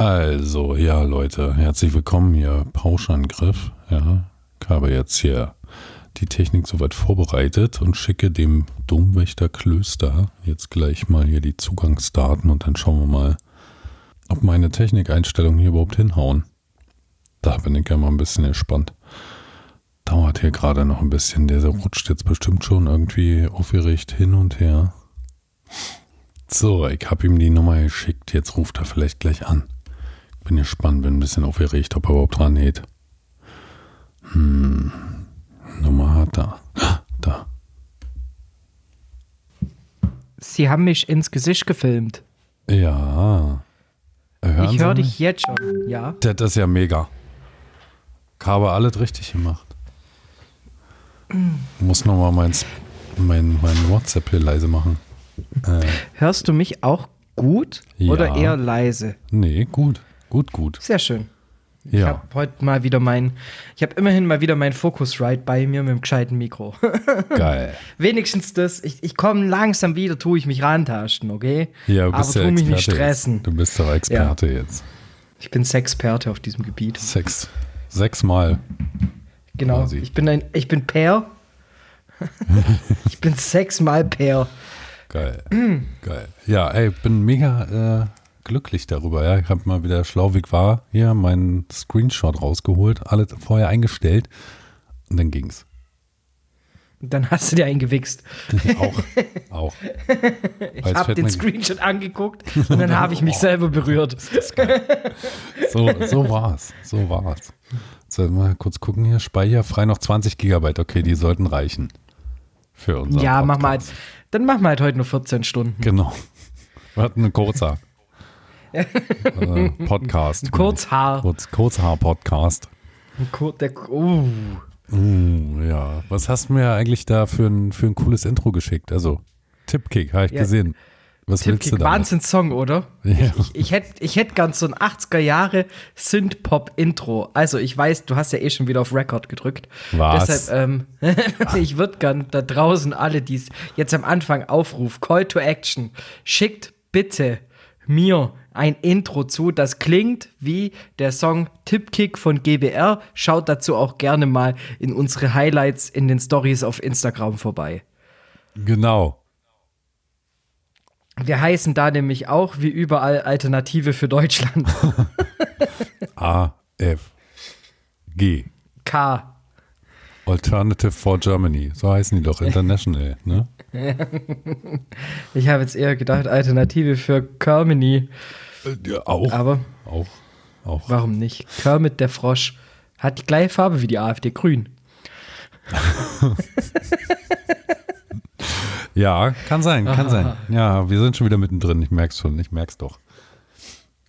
Also, ja, Leute, herzlich willkommen hier. Pauschangriff. Ja, ich habe jetzt hier die Technik soweit vorbereitet und schicke dem Domwächter Klöster jetzt gleich mal hier die Zugangsdaten und dann schauen wir mal, ob meine Technikeinstellungen hier überhaupt hinhauen. Da bin ich ja mal ein bisschen gespannt. Dauert hier gerade noch ein bisschen. Der rutscht jetzt bestimmt schon irgendwie aufgeregt hin und her. So, ich habe ihm die Nummer geschickt. Jetzt ruft er vielleicht gleich an. Bin gespannt, bin ein bisschen aufgeregt, ob er überhaupt dran geht. Hm. Nummer hat er. Da. Sie haben mich ins Gesicht gefilmt. Ja. Hören ich höre dich jetzt schon. Ja. Das ist ja mega. Ich habe alles richtig gemacht. Muss nochmal mein, mein, mein WhatsApp hier leise machen. Äh, Hörst du mich auch gut Ja. oder eher leise? nee, gut. Gut, gut. Sehr schön. Ich Ja. habe heute mal wieder mein, ich habe immerhin mal wieder mein Focusrite bei mir mit dem gescheiten Mikro. Geil. Wenigstens das, ich, ich komme langsam wieder, tue ich mich rantasten, okay? Ja, du Aber bist tu ja mich nicht Experte stressen. Jetzt. Du bist doch Experte jetzt. Ich bin Sexperte auf diesem Gebiet. Sechs. Sechsmal. Genau. Quasi. Ich bin ein, ich bin Pair. ich bin sechsmal Pair. Geil. Geil. Ja, ey, bin mega äh, glücklich darüber. Ja. Ich habe mal wieder schlau wie ich war hier meinen Screenshot rausgeholt, alles vorher eingestellt und dann ging's. Dann hast du dir eingewichst. auch. Auch. Ich habe den Screenshot angeguckt und dann habe ich mich selber berührt. So, so war's. So war's. So, mal kurz gucken hier. Speicher frei noch 20 Gigabyte. Okay, die sollten reichen. Für unser Ja, mach mal. Podcast. Dann machen wir halt heute nur 14 Stunden. Genau. Wir hatten einen kurzer äh, Podcast. Kurzhaar. Kurz, Kurzhaar-Podcast. Kur der, uh. Uh, ja. Was hast du mir eigentlich da für ein, für ein cooles Intro geschickt? Also, Tippkick, habe ich Ja, gesehen. Was willst du da? Wahnsinns-Song, oder? Ja. Ich, ich hätte ich hätt gern so ein 80er Jahre Synth-Pop-Intro. Also, ich weiß, du hast ja eh schon wieder auf Record gedrückt. Was? Deshalb, ähm, ich würde gern da draußen alle, die es jetzt am Anfang aufrufen, Call to Action, schickt bitte mir ein Intro zu, das klingt wie der Song Tippkick von GBR. Schaut dazu auch gerne mal in unsere Highlights in den Stories auf Instagram vorbei. Genau. Wir heißen da nämlich auch wie überall Alternative für Deutschland. A, F, G. K. Alternative for Germany. So heißen die doch. International, ne? Ich habe jetzt eher gedacht Alternative für Äh, Ja, auch. aber Auch. Auch. warum nicht? Kermit der Frosch hat die gleiche Farbe wie die AfD, grün. Ja, kann sein, kann sein. Ja, wir sind schon wieder mittendrin. Ich merk's schon, ich merk's doch.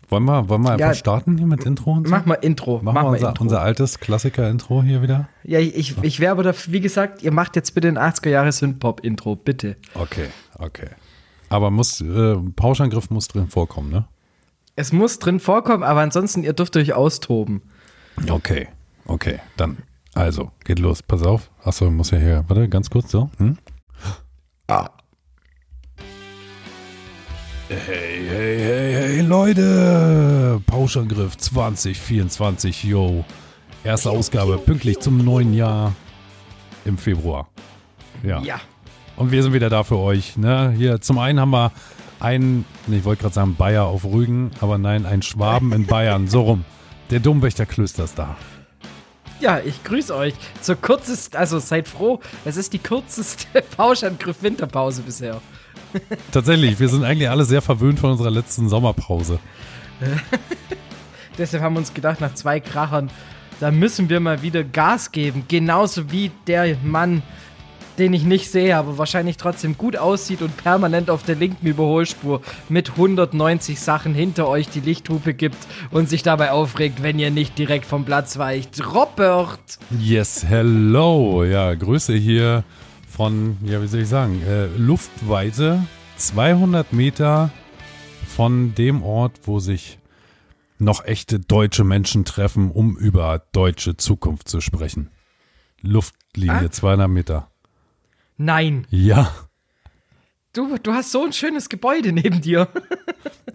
Wollen wir, wollen wir einfach Ja. starten hier mit Intro und so? Mach mal Intro. Machen mach wir mal unser, Intro. unser altes Klassiker-Intro hier wieder? ja, ich, ich wäre aber dafür, wie gesagt, ihr macht jetzt bitte ein 80er Jahre Synthpop-Intro, bitte. Okay, okay. Aber muss, äh, Pauschangriff muss drin vorkommen, ne? Es muss drin vorkommen, aber ansonsten, ihr dürft euch austoben. Okay, okay, dann. Also, geht los, pass auf. Achso, muss ja hier, warte, ganz kurz so. Hm? Ah. Hey, hey, hey, hey, Leute! Pauschangriff 2024, yo. Erste Ausgabe, pünktlich zum neuen Jahr im Februar. Ja. Ja. Und wir sind wieder da für euch. Ne? Hier, zum einen haben wir nee, ich wollte gerade sagen Bayer auf Rügen, aber nein, einen Schwaben in Bayern. So rum. Der Domwächter Klöster ist da. Ja, ich grüße euch zur kürzesten, also seid froh, es ist die kürzeste Pauschangriff-Winterpause bisher. Tatsächlich, wir sind eigentlich alle sehr verwöhnt von unserer letzten Sommerpause. Deshalb haben wir uns gedacht, nach zwei Krachern, da müssen wir mal wieder Gas geben. Genauso wie der Mann, den ich nicht sehe, aber wahrscheinlich trotzdem gut aussieht und permanent auf der linken Überholspur mit 190 Sachen hinter euch die Lichthupe gibt und sich dabei aufregt, wenn ihr nicht direkt vom Platz weicht. Robert! Yes, hello. Ja, Grüße hier von, ja, wie soll ich sagen, äh, Luftweite 200 Meter von dem Ort, wo sich noch echte deutsche Menschen treffen, um über deutsche Zukunft zu sprechen. Luftlinie Ah. 200 Meter. Nein, Ja, Du, du hast so ein schönes Gebäude neben dir.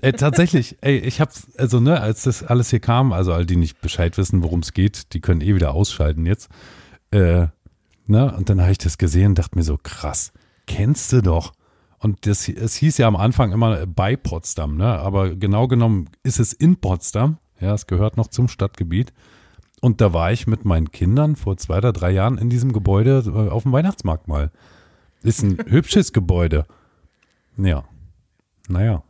Ey, tatsächlich, ey, ich hab's, also, ne, als das alles hier kam, also all die nicht Bescheid wissen, worum es geht, die können eh wieder ausschalten jetzt. Äh, ne, und dann habe ich das gesehen und dachte mir so, krass, kennst du doch. Und das, es hieß ja am Anfang immer bei Potsdam, ne? Aber genau genommen ist es in Potsdam. Ja, es gehört noch zum Stadtgebiet. Und da war ich mit meinen Kindern vor zwei oder drei Jahren in diesem Gebäude äh, auf dem Weihnachtsmarkt mal. Ist ein hübsches Gebäude. Ja. Naja.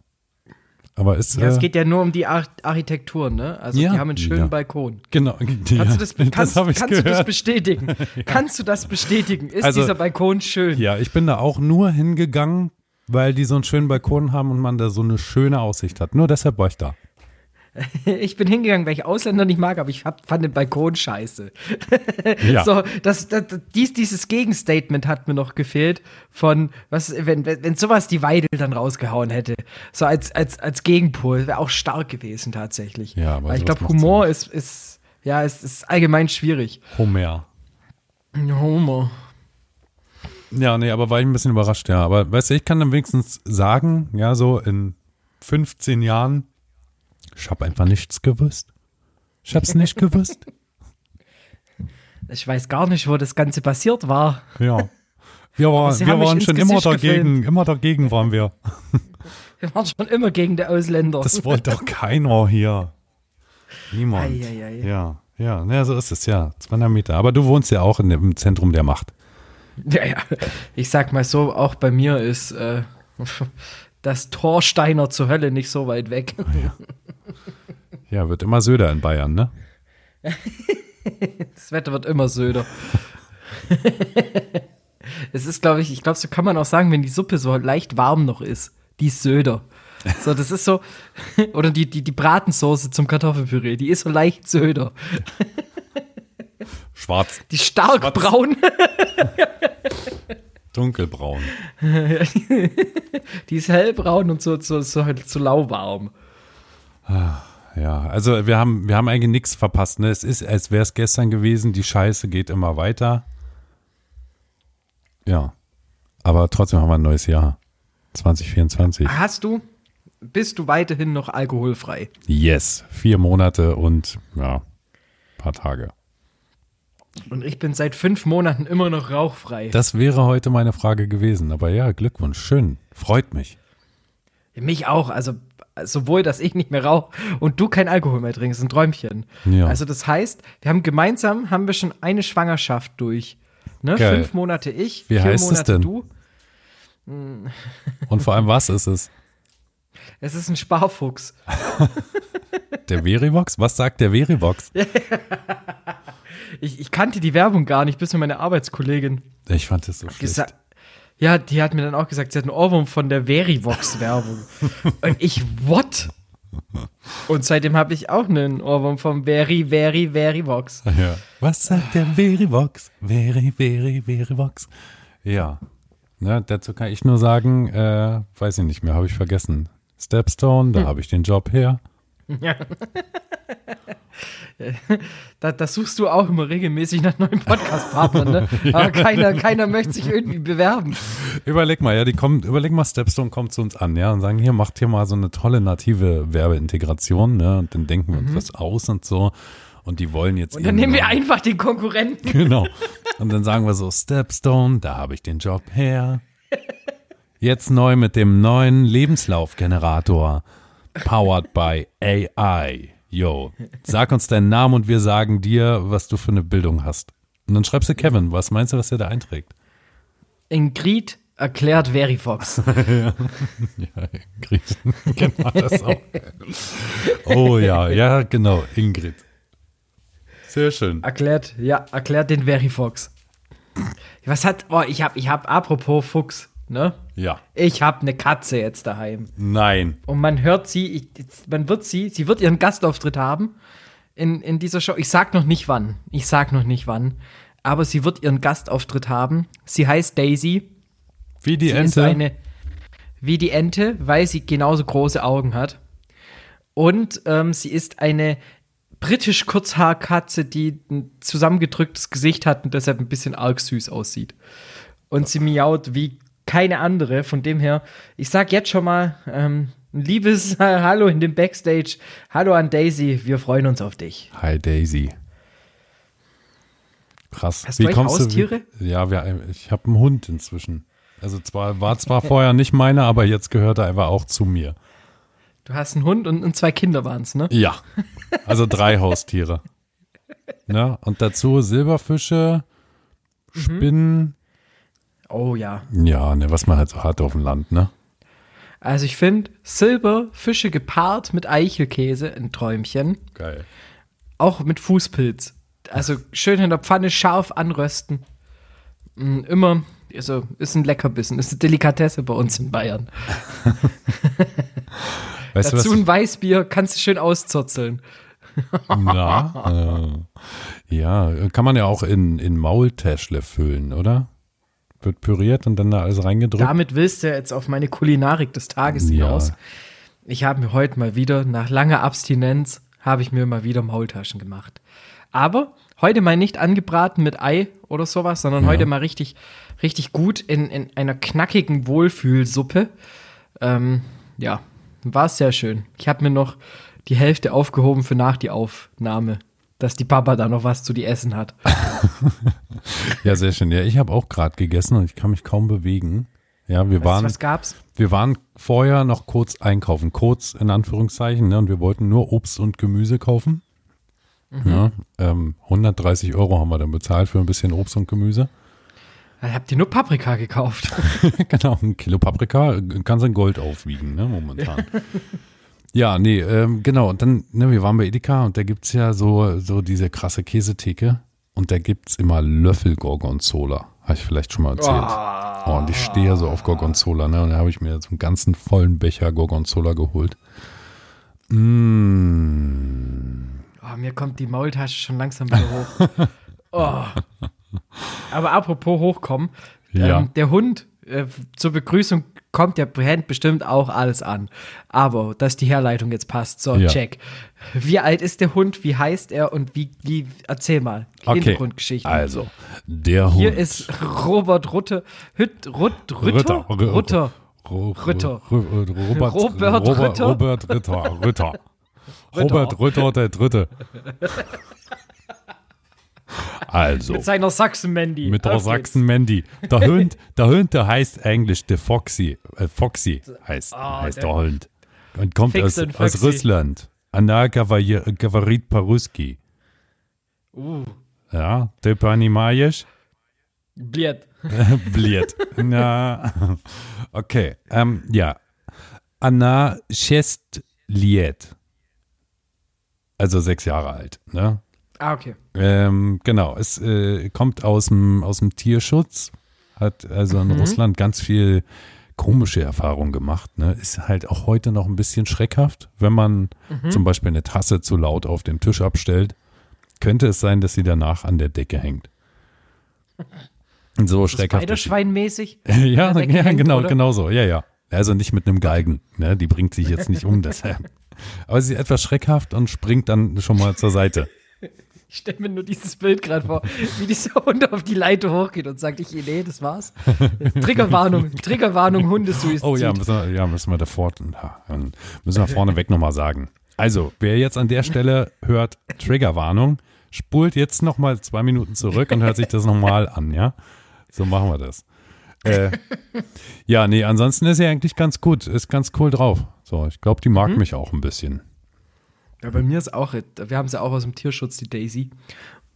Aber ist. Ja, es äh, geht ja nur um die Ar Architektur, ne? Also Ja, die haben einen schönen ja. Balkon. Genau. Kannst du das, kannst, ich kannst du das bestätigen? Kannst du das bestätigen? Ist Also- dieser Balkon schön? Ja, ich bin da auch nur hingegangen, weil die so einen schönen Balkon haben und man da so eine schöne Aussicht hat. Nur deshalb war ich da. Ich bin hingegangen, weil ich Ausländer nicht mag, aber ich hab, fand den Balkon scheiße. Ja. So, das, das, dies, dieses Gegenstatement hat mir noch gefehlt von, was, wenn, wenn, sowas die Weidel dann rausgehauen hätte. So als, als, als Gegenpol, wäre auch stark gewesen tatsächlich. Ja, aber Weil ich glaube, Humor ist, ist, ja, ist, ist allgemein schwierig. Homer. Humor. Ja, nee, aber war ich ein bisschen überrascht, ja. Aber weißt du, ich kann dann wenigstens sagen, ja, so in 15 Jahren, ich habe einfach nichts gewusst. Ich hab's nicht gewusst. Ich weiß gar nicht, wo das Ganze passiert war. Ja. Wir, war, wir waren schon immer Gesicht dagegen, immer dagegen waren wir. Wir waren schon immer gegen die Ausländer. Das wollte doch keiner hier. Niemand. Ei, ei, ei. Ja, ja, ja, so ist es, ja. 200 Meter. Aber du wohnst ja auch in dem, im Zentrum der Macht. Ja, ja. Ich sag mal so, auch bei mir ist äh, das Torsteiner zur Hölle nicht so weit weg. Ja, wird immer Söder in Bayern, ne? Das Wetter wird immer söder. es ist, glaube ich, ich glaube, so kann man auch sagen, wenn die Suppe so leicht warm noch ist, die ist söder. So, das ist so, oder die, die, die Bratensoße zum Kartoffelpüree, die ist so leicht söder. Schwarz, Die stark Schwarz. braun. dunkelbraun. Die ist hellbraun und so, so, so, so lauwarm. Ja, also wir haben, wir haben eigentlich nichts verpasst. Ne? Es ist, als wäre es gestern gewesen. Die Scheiße geht immer weiter. Ja. Aber trotzdem haben wir ein neues Jahr. 2024. Hast du, bist du weiterhin noch alkoholfrei? Yes. Vier Monate und ja, paar Tage. Und ich bin seit fünf Monaten immer noch rauchfrei. Das wäre heute meine Frage gewesen. Aber ja, Glückwunsch. Schön. Freut mich. Mich auch, also sowohl, dass ich nicht mehr rauche und du kein Alkohol mehr trinkst, ein Träumchen. Ja. Also das heißt, wir haben gemeinsam, haben wir schon eine Schwangerschaft durch. Ne? Geil. Fünf Monate ich, Wie vier heißt es Monate denn? du. Und vor allem, was ist es? Es ist ein Sparfuchs. Der Verivox? Was sagt der Verivox? Ich, ich kannte die Werbung gar nicht, bis mir meine Arbeitskollegin Ich fand das so schlecht. Ja, die hat mir dann auch gesagt, sie hat einen Ohrwurm von der Verivox-Werbung. und ich, what? Und seitdem habe ich auch einen Ohrwurm vom Veri, Veri, Verivox. Ja. Was sagt der Verivox? Veri, Veri, Verivox. Ja. Ne, dazu kann ich nur sagen, äh, weiß ich nicht mehr, habe ich vergessen. Stepstone, da habe ich den Job her. Da, das suchst du auch immer regelmäßig nach neuen Podcast-Partnern, ne? Aber keiner, keiner möchte sich irgendwie bewerben. Überleg mal, ja, die kommen, überleg mal, Stepstone kommt zu uns an, ja, und sagen, hier, macht hier mal so eine tolle native Werbeintegration, ne, und dann denken wir uns was aus und so. Und die wollen jetzt Und dann nehmen wir einfach den Konkurrenten. Genau. Und dann sagen wir so, Stepstone, da habe ich den Job her. Jetzt neu mit dem neuen Lebenslaufgenerator. Powered by AI. Yo, sag uns deinen Namen und wir sagen dir, was du für eine Bildung hast. Und dann schreibst du Kevin, was meinst du, was der da einträgt? Ingrid erklärt Verifox. Ja, Ingrid. genau das auch. Oh ja, ja, genau, Ingrid. Sehr schön. Erklärt, ja, erklärt den Verifox. Was hat, oh, ich hab, ich hab, apropos Fuchs, ne? Ja. Ich hab eine Katze jetzt daheim. Nein. Und man hört sie, ich, man wird sie, sie wird ihren Gastauftritt haben in, in dieser Show. Ich sag noch nicht wann. Ich sag noch nicht wann. Aber sie wird ihren Gastauftritt haben. Sie heißt Daisy. Wie die Sie Ente. eine, wie die Ente, weil sie genauso große Augen hat. Und ähm, sie ist eine britisch Kurzhaarkatze, die ein zusammengedrücktes Gesicht hat und deshalb ein bisschen arg süß aussieht. Und sie miaut wie keine andere. Von dem her, ich sag jetzt schon mal ähm, ein liebes Hallo in dem Backstage. Hallo an Daisy, wir freuen uns auf dich. Hi Daisy. Krass. Hast du eigentlich Haustiere? Du, ja, wir, ich habe einen Hund inzwischen. Also zwar war zwar vorher nicht meiner, aber jetzt gehört er einfach auch zu mir. Du hast einen Hund und, und zwei Kinder waren es, ne? Ja. Also drei Haustiere. Ne? Und dazu Silberfische, mhm. Spinnen. Oh ja. Ja, ne, was man halt so hat auf dem Land, ne? Also ich finde Silberfische gepaart mit Eichelkäse ein Träumchen. Geil. Auch mit Fußpilz. Also schön in der Pfanne scharf anrösten. Mm, immer, also ist ein Leckerbissen, ist eine Delikatesse bei uns in Bayern. weißt Dazu du, ein Weißbier kannst du schön auszurzeln. Na, äh, ja, kann man ja auch in, in Maultäschle füllen, oder? Wird püriert und dann da alles reingedrückt. Damit willst du jetzt auf meine Kulinarik des Tages hinaus. Ja. Ich habe mir heute mal wieder, nach langer Abstinenz, habe ich mir mal wieder Maultaschen gemacht. Aber heute mal nicht angebraten mit Ei oder sowas, sondern ja. heute mal richtig, richtig gut in, in einer knackigen Wohlfühlsuppe. Ähm, ja, war sehr schön. Ich habe mir noch die Hälfte aufgehoben für nach die Aufnahme, dass die Papa da noch was zu die essen hat. ja, sehr schön. Ja, ich habe auch gerade gegessen und ich kann mich kaum bewegen. Ja, wir weißt waren. was gab's? Wir waren vorher noch kurz einkaufen, kurz in Anführungszeichen, ne, und wir wollten nur Obst und Gemüse kaufen. Mhm. Ja, ähm, 130 Euro haben wir dann bezahlt für ein bisschen Obst und Gemüse. Da habt ihr nur Paprika gekauft. genau, ein Kilo Paprika kann sein Gold aufwiegen, ne, momentan. ja, nee, ähm, genau. Und dann, ne, wir waren bei Edeka und da gibt es ja so, so diese krasse Käsetheke und da gibt es immer Löffel Gorgonzola. Habe ich vielleicht schon mal erzählt. Oh. oh und ich stehe ja so auf Gorgonzola, ne? Und da habe ich mir so einen ganzen vollen Becher Gorgonzola geholt. Mmh. Oh, mir kommt die Maultasche schon langsam wieder hoch. oh. Aber apropos hochkommen, ja. ähm, der Hund äh, zur Begrüßung kommt der Hand bestimmt auch alles an. Aber dass die Herleitung jetzt passt, so ja. check. Wie alt ist der Hund? Wie heißt er? Und wie, wie erzähl mal okay. Hintergrundgeschichten. Also der Hund. Hier ist Robert Rutte, Hütt, Rutt, Ritter, Ritter, Ritter. Ritter. Robert, Robert Ritter. Robert Ritter. Ritter. Robert Ritter der Dritte. Also. Mit seiner Sachsen-Mandy. Mit der Sachsen-Mandy. Der Hund, der Hund, der heißt eigentlich der Foxy. Äh, Foxy heißt, oh, heißt der, der, Hund. Und kommt aus, aus Russland. Anna Gavarit Paruski. Uh. Ja, der понимаешь? Bliet. Bliet. Na, okay. Ähm, ja. Anna Liet also sechs Jahre alt. Ne? Ah, okay. Ähm, genau, es äh, kommt aus dem, aus dem Tierschutz, hat also in mhm. Russland ganz viel komische Erfahrungen gemacht. Ne? Ist halt auch heute noch ein bisschen schreckhaft, wenn man mhm. zum Beispiel eine Tasse zu laut auf dem Tisch abstellt. Könnte es sein, dass sie danach an der Decke hängt. So schreckhaft. Spiderschweinmäßig? ja, ja hängt, genau, oder? genau so. Ja, ja. Also nicht mit einem Galgen. Ne? Die bringt sich jetzt nicht um, deshalb. Aber sie ist etwas schreckhaft und springt dann schon mal zur Seite. Ich stelle mir nur dieses Bild gerade vor, wie dieser Hund auf die Leiter hochgeht und sagt, ich, nee, das war's. Triggerwarnung, Triggerwarnung, Hundesuizid. Oh ja, müssen wir, ja, müssen wir davor, müssen wir vorneweg nochmal sagen. Also, wer jetzt an der Stelle hört, Triggerwarnung, spult jetzt nochmal zwei Minuten zurück und hört sich das nochmal an, ja? So machen wir das. Äh, ja, nee, ansonsten ist sie eigentlich ganz gut, ist ganz cool drauf. So, ich glaube, die mag mhm. mich auch ein bisschen. Ja, bei mir ist auch, wir haben sie auch aus dem Tierschutz, die Daisy.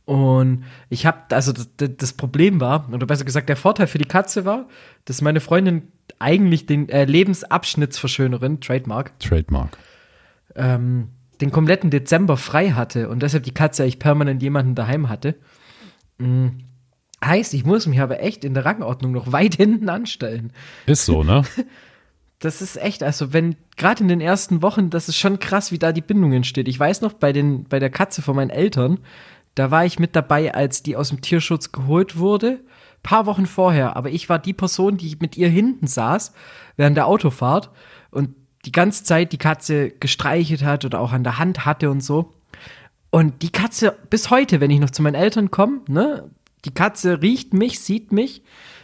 Und ich habe, also das, das, Problem war, oder besser gesagt, der Vorteil für die Katze war, dass meine Freundin eigentlich den äh, Lebensabschnittsverschönerin, Trademark, Trademark, ähm, den kompletten Dezember frei hatte und deshalb die Katze eigentlich permanent jemanden daheim hatte. Mhm. Heißt, ich muss mich aber echt in der Rangordnung noch weit hinten anstellen. Ist so, ne? das ist echt, also wenn, gerade in den ersten Wochen, das ist schon krass, wie da die Bindung entsteht. Ich weiß noch, bei, den, bei der Katze von meinen Eltern, da war ich mit dabei, als die aus dem Tierschutz geholt wurde. Paar Wochen vorher, aber ich war die Person, die mit ihr hinten saß, während der Autofahrt und die ganze Zeit die Katze gestreichelt hat oder auch an der Hand hatte und so. Und die Katze, bis heute, wenn ich noch zu meinen Eltern komme, ne, die Katze riecht mich, sieht mich,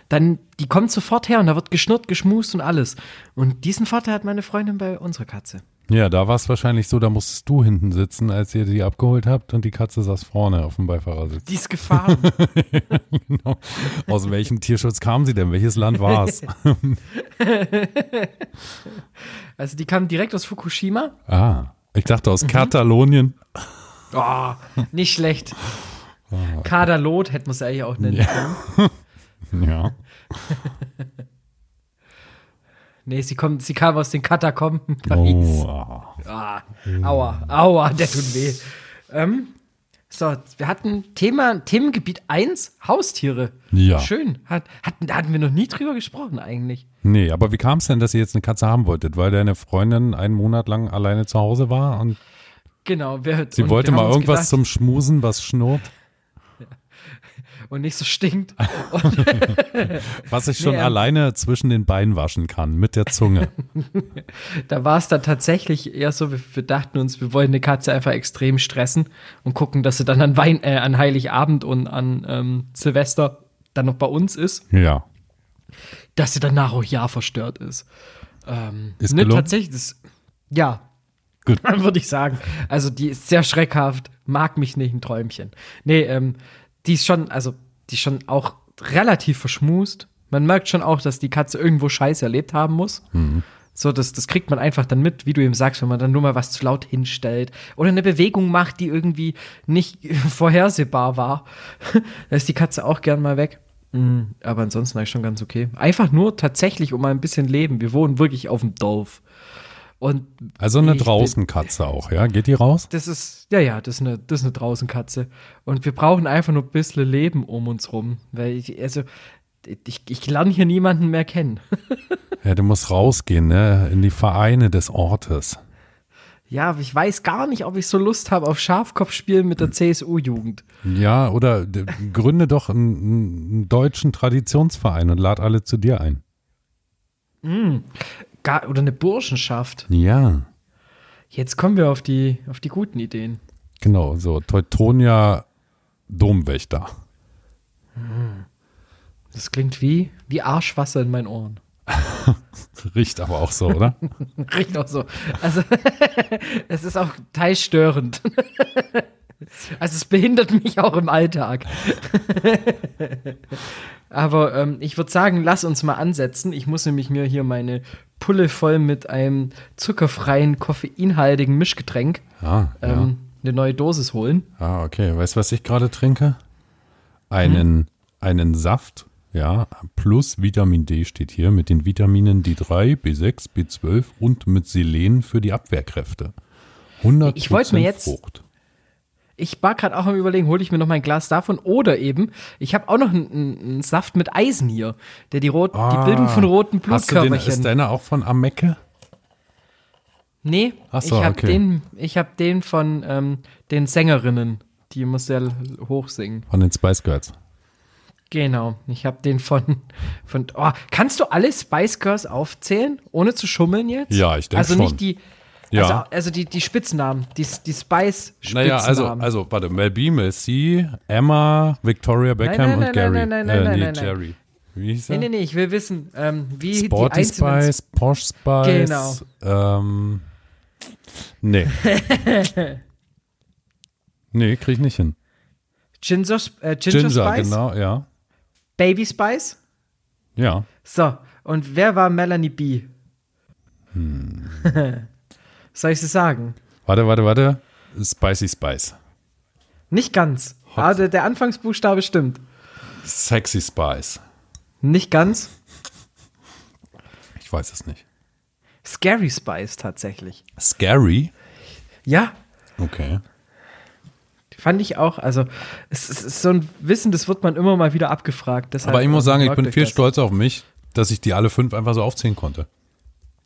dann, die kommt sofort her und da wird geschnurrt, geschmust und alles. Und diesen Vorteil hat meine Freundin bei unserer Katze. Ja, da war es wahrscheinlich so, da musstest du hinten sitzen, als ihr die abgeholt habt und die Katze saß vorne auf dem Beifahrersitz. Die ist gefahren. genau. Aus welchem Tierschutz kam sie denn? Welches Land war es? also die kam direkt aus Fukushima. ah, ich dachte aus Katalonien. Oh, nicht schlecht. Kaderlot hätte man es eigentlich auch nennen können. Ja. Nee, sie, kommt, sie kam aus den Katakomben Paris. Oh, ah. Ah, aua, aua, der tut weh. Ähm, so, wir hatten Thema, Themengebiet 1, Haustiere. Ja. Schön. Hat, hatten, da hatten wir noch nie drüber gesprochen eigentlich. Nee, aber wie kam es denn, dass ihr jetzt eine Katze haben wolltet? Weil deine Freundin einen Monat lang alleine zu Hause war und Genau. Wir, sie wollte mal irgendwas gedacht, zum Schmusen, was schnurrt, Und nicht so stinkt. was ich schon Nee, ähm, alleine zwischen den Beinen waschen kann, mit der Zunge. Da war es dann tatsächlich eher so, wir, wir dachten uns, wir wollen eine Katze einfach extrem stressen und gucken, dass sie dann an, Wein, äh, an Heiligabend und an ähm, Silvester dann noch bei uns ist, ja. dass sie danach auch ja verstört ist. Ähm, Ist ne, gelungen? tatsächlich, das, ja, Gut. würde ich sagen. Also die ist sehr schreckhaft, mag mich nicht, ein Träumchen. Nee, ähm, die ist schon, also die ist schon auch relativ verschmust. Man merkt schon auch, dass die Katze irgendwo Scheiße erlebt haben muss. So, das, das kriegt man einfach dann mit, wie du eben sagst, wenn man dann nur mal was zu laut hinstellt oder eine Bewegung macht, die irgendwie nicht vorhersehbar war. da ist die Katze auch gern mal weg. Mm, Aber ansonsten eigentlich schon ganz okay. Einfach nur tatsächlich um mal ein bisschen Leben. Wir wohnen wirklich auf dem Dorf. Und Also eine bin- Draußenkatze auch, ja? Geht die raus? das ist, ja, ja, das ist eine, das ist eine Draußenkatze. Und wir brauchen einfach nur ein bisschen Leben um uns rum. Weil ich, also, ich, ich lerne hier niemanden mehr kennen. Ja, du musst rausgehen, ne? In die Vereine des Ortes. ja, aber ich weiß gar nicht, ob ich so Lust habe auf Schafkopfspielen mit der CSU-Jugend. Ja, oder gründe doch einen, einen deutschen Traditionsverein und lad alle zu dir ein. Gar, oder eine Burschenschaft. Ja, Jetzt kommen wir auf die, auf die guten Ideen. genau, so Teutonia Domwächter. Das klingt wie, wie Arschwasser in meinen Ohren. Riecht aber auch so, oder? Riecht auch so. Also, es ist auch teils störend. Also, es behindert mich auch im Alltag. Aber ähm, ich würde sagen, lass uns mal ansetzen. Ich muss nämlich mir hier meine Pulle voll mit einem zuckerfreien, koffeinhaltigen Mischgetränk Ah, ja. ähm, eine neue Dosis holen. ah, okay. Weißt du, was ich gerade trinke? Einen, einen Saft, ja, plus Vitamin D steht hier, mit den Vitaminen D3, B6, B12 und mit Selen für die Abwehrkräfte. 100 Ich wollte mir jetzt- Frucht. Ich war gerade auch am überlegen, hole ich mir noch mein Glas davon oder eben, ich habe auch noch einen, einen Saft mit Eisen hier, der die, rot, die Bildung von roten Ah. Hast du den, Blutkörperchen. ist deiner auch von Amecke? Nee, so, ich habe okay. den, ich hab den von ähm, den Sängerinnen, die sehr l- hoch singen. Von den Spice Girls. Genau, ich habe den von, von oh, kannst du alle Spice Girls aufzählen, ohne zu schummeln jetzt? Ja, ich denk Also schon. nicht die, Ja. also, also die, die Spitznamen, die, die Spice-Spitznamen. Naja, also, also, warte, Mel B, Mel C, Emma, Victoria Beckham nein, und nein, Gary. nein, nein, nein, äh, nein, nee, nein, nein. Jerry. Wie hieß Nee, er? nee, nee, ich will wissen, ähm, wie die Sporty einzelnen Spice, Posh Spice. Genau. Ähm, nee. nee, krieg ich nicht hin. Ginger, äh, Ginger, Ginger, Spice, genau, ja. Baby Spice. Ja. So, und wer war Melanie B? Hm. Soll ich sie sagen? Warte, warte, warte. Spicy Spice. Nicht ganz. Aber der, der Anfangsbuchstabe stimmt. Sexy Spice. Nicht ganz. Ich weiß es nicht. Scary Spice tatsächlich. Scary? Ja, Okay. fand ich auch. Also, es, es ist so ein Wissen, das wird man immer mal wieder abgefragt. Deshalb, Aber ich muss ähm, sagen, ich bin viel das. stolz auf mich, dass ich die alle fünf einfach so aufzählen konnte.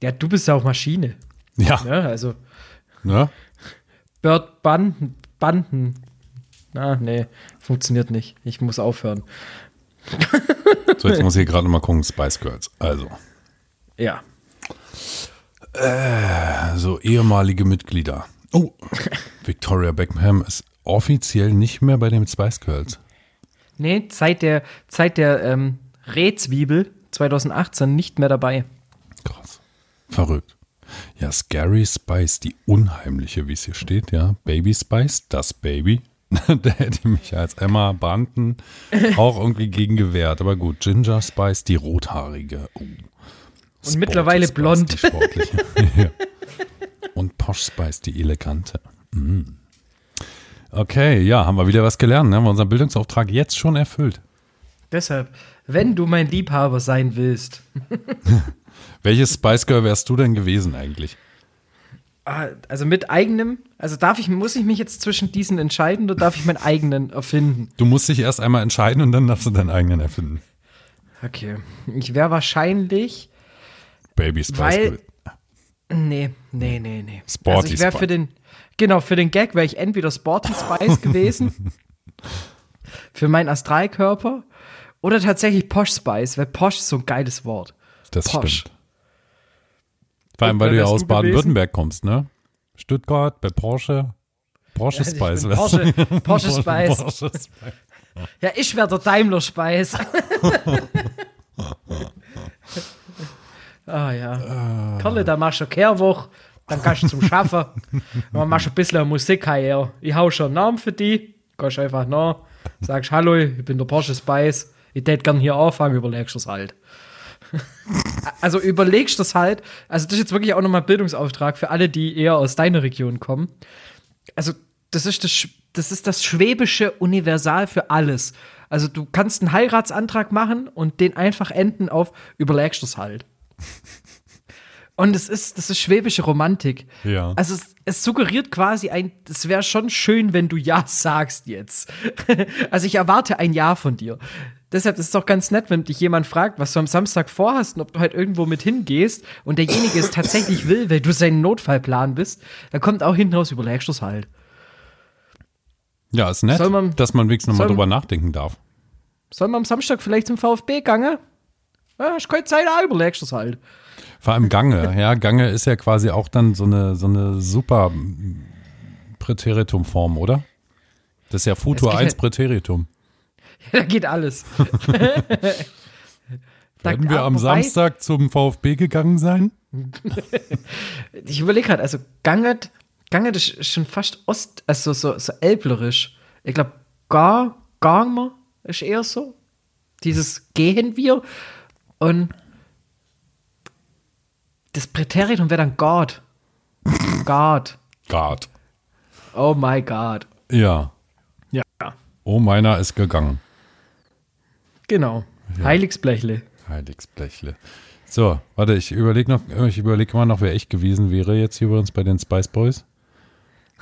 Ja, du bist ja auch Maschine. Ja. Ja, also, Ne? Bird Banden. Banden. Na, nee, funktioniert nicht. Ich muss aufhören. So, jetzt muss ich gerade mal gucken, Spice Girls. Also, Ja. also ehemalige Mitglieder. Oh, Victoria Beckham ist offiziell nicht mehr bei den Spice Girls. Nee, seit der, seit der ähm, Rehzwiebel 2018 nicht mehr dabei. Krass. Verrückt. Ja, Scary Spice, die unheimliche, wie es hier steht, ja. Baby Spice, das Baby. da hätte mich als Emma Banten auch irgendwie gegen gewehrt. Aber gut, Ginger Spice, die rothaarige. Oh. Und mittlerweile Spice, blond. Ja. Und Posh Spice, die elegante. Mm. Okay, ja, haben wir wieder was gelernt. Ne? Haben wir unseren Bildungsauftrag jetzt schon erfüllt. Deshalb, wenn du mein Liebhaber sein willst, Welches Spice Girl wärst du denn gewesen eigentlich? ah, also mit eigenem, also darf ich, muss ich mich jetzt zwischen diesen entscheiden oder darf ich meinen eigenen erfinden? Du musst dich erst einmal entscheiden und dann darfst du deinen eigenen erfinden. Okay. Ich wäre wahrscheinlich, Baby Spice Weil- Girl. nee, nee, nee, nee. Sporty also ich wäre Spice. für den, genau, für den Gag wäre ich entweder Sporty Spice gewesen, für meinen Astralkörper, oder tatsächlich Posh Spice, weil Posh ist so ein geiles Wort. Das Posh. stimmt. Vor allem, weil du ja aus? Baden-Württemberg kommst, ne? Stuttgart, bei Porsche. Porsche ich Spice. Porsche, du. Porsche Spice. Porsche Spice. Ja, ich wäre der Daimler Speis. ah ja. Kerle, da machst du eine Kehrwoche, dann kannst du zum Schaffen. dann machst du ein bisschen Musik her. Ich hau schon einen Namen für die. Gehst einfach nach, sagst Hallo, ich bin der Porsche Spice. Ich tät gern hier anfangen, überlegst du es halt. Also überlegst du es halt. Also das ist jetzt wirklich auch nochmal Bildungsauftrag für alle, die eher aus deiner Region kommen. Also das ist das, das ist das schwäbische Universal für alles. Also du kannst einen Heiratsantrag machen und den einfach enden auf überlegst du es halt. Und es ist, das ist schwäbische Romantik. Ja. Also es, es suggeriert quasi ein, es wäre schon schön, wenn du Ja sagst jetzt. also ich erwarte ein Ja von dir. Deshalb ist es doch ganz nett, wenn dich jemand fragt, was du am Samstag vorhast und ob du halt irgendwo mit hingehst und derjenige es tatsächlich will, weil du sein Notfallplan bist, dann kommt auch hinten raus, überlegst du es halt. Ja, ist nett, Soll man- dass man wenigstens nochmal soll- drüber nachdenken darf. Sollen wir am Samstag vielleicht zum VfB gange? Ja, ich keine Zeit, auch überlegst du es halt. Vor allem Gange, ja. Gange ist ja quasi auch dann so eine, so eine super Präteritumform, oder? Das ist ja Futur Es geht 1 ja- Präteritum. da geht alles. Werden wir am wobei- Samstag zum VfB gegangen sein? Ich überlege gerade, also Ganget, Ganget ist schon fast ost, also so, so elblerisch. Ich glaube, gar, Garmer ist eher so. Dieses gehen wir und das Präteritum wäre dann God. God. Gott. Oh my God. Ja. Ja. Oh, meiner ist gegangen. Genau. Heiligsblechle. Heiligsblechle. So, warte, ich überlege noch, ich überlege mal noch, wer ich gewesen wäre jetzt hier bei uns bei den Spice Boys.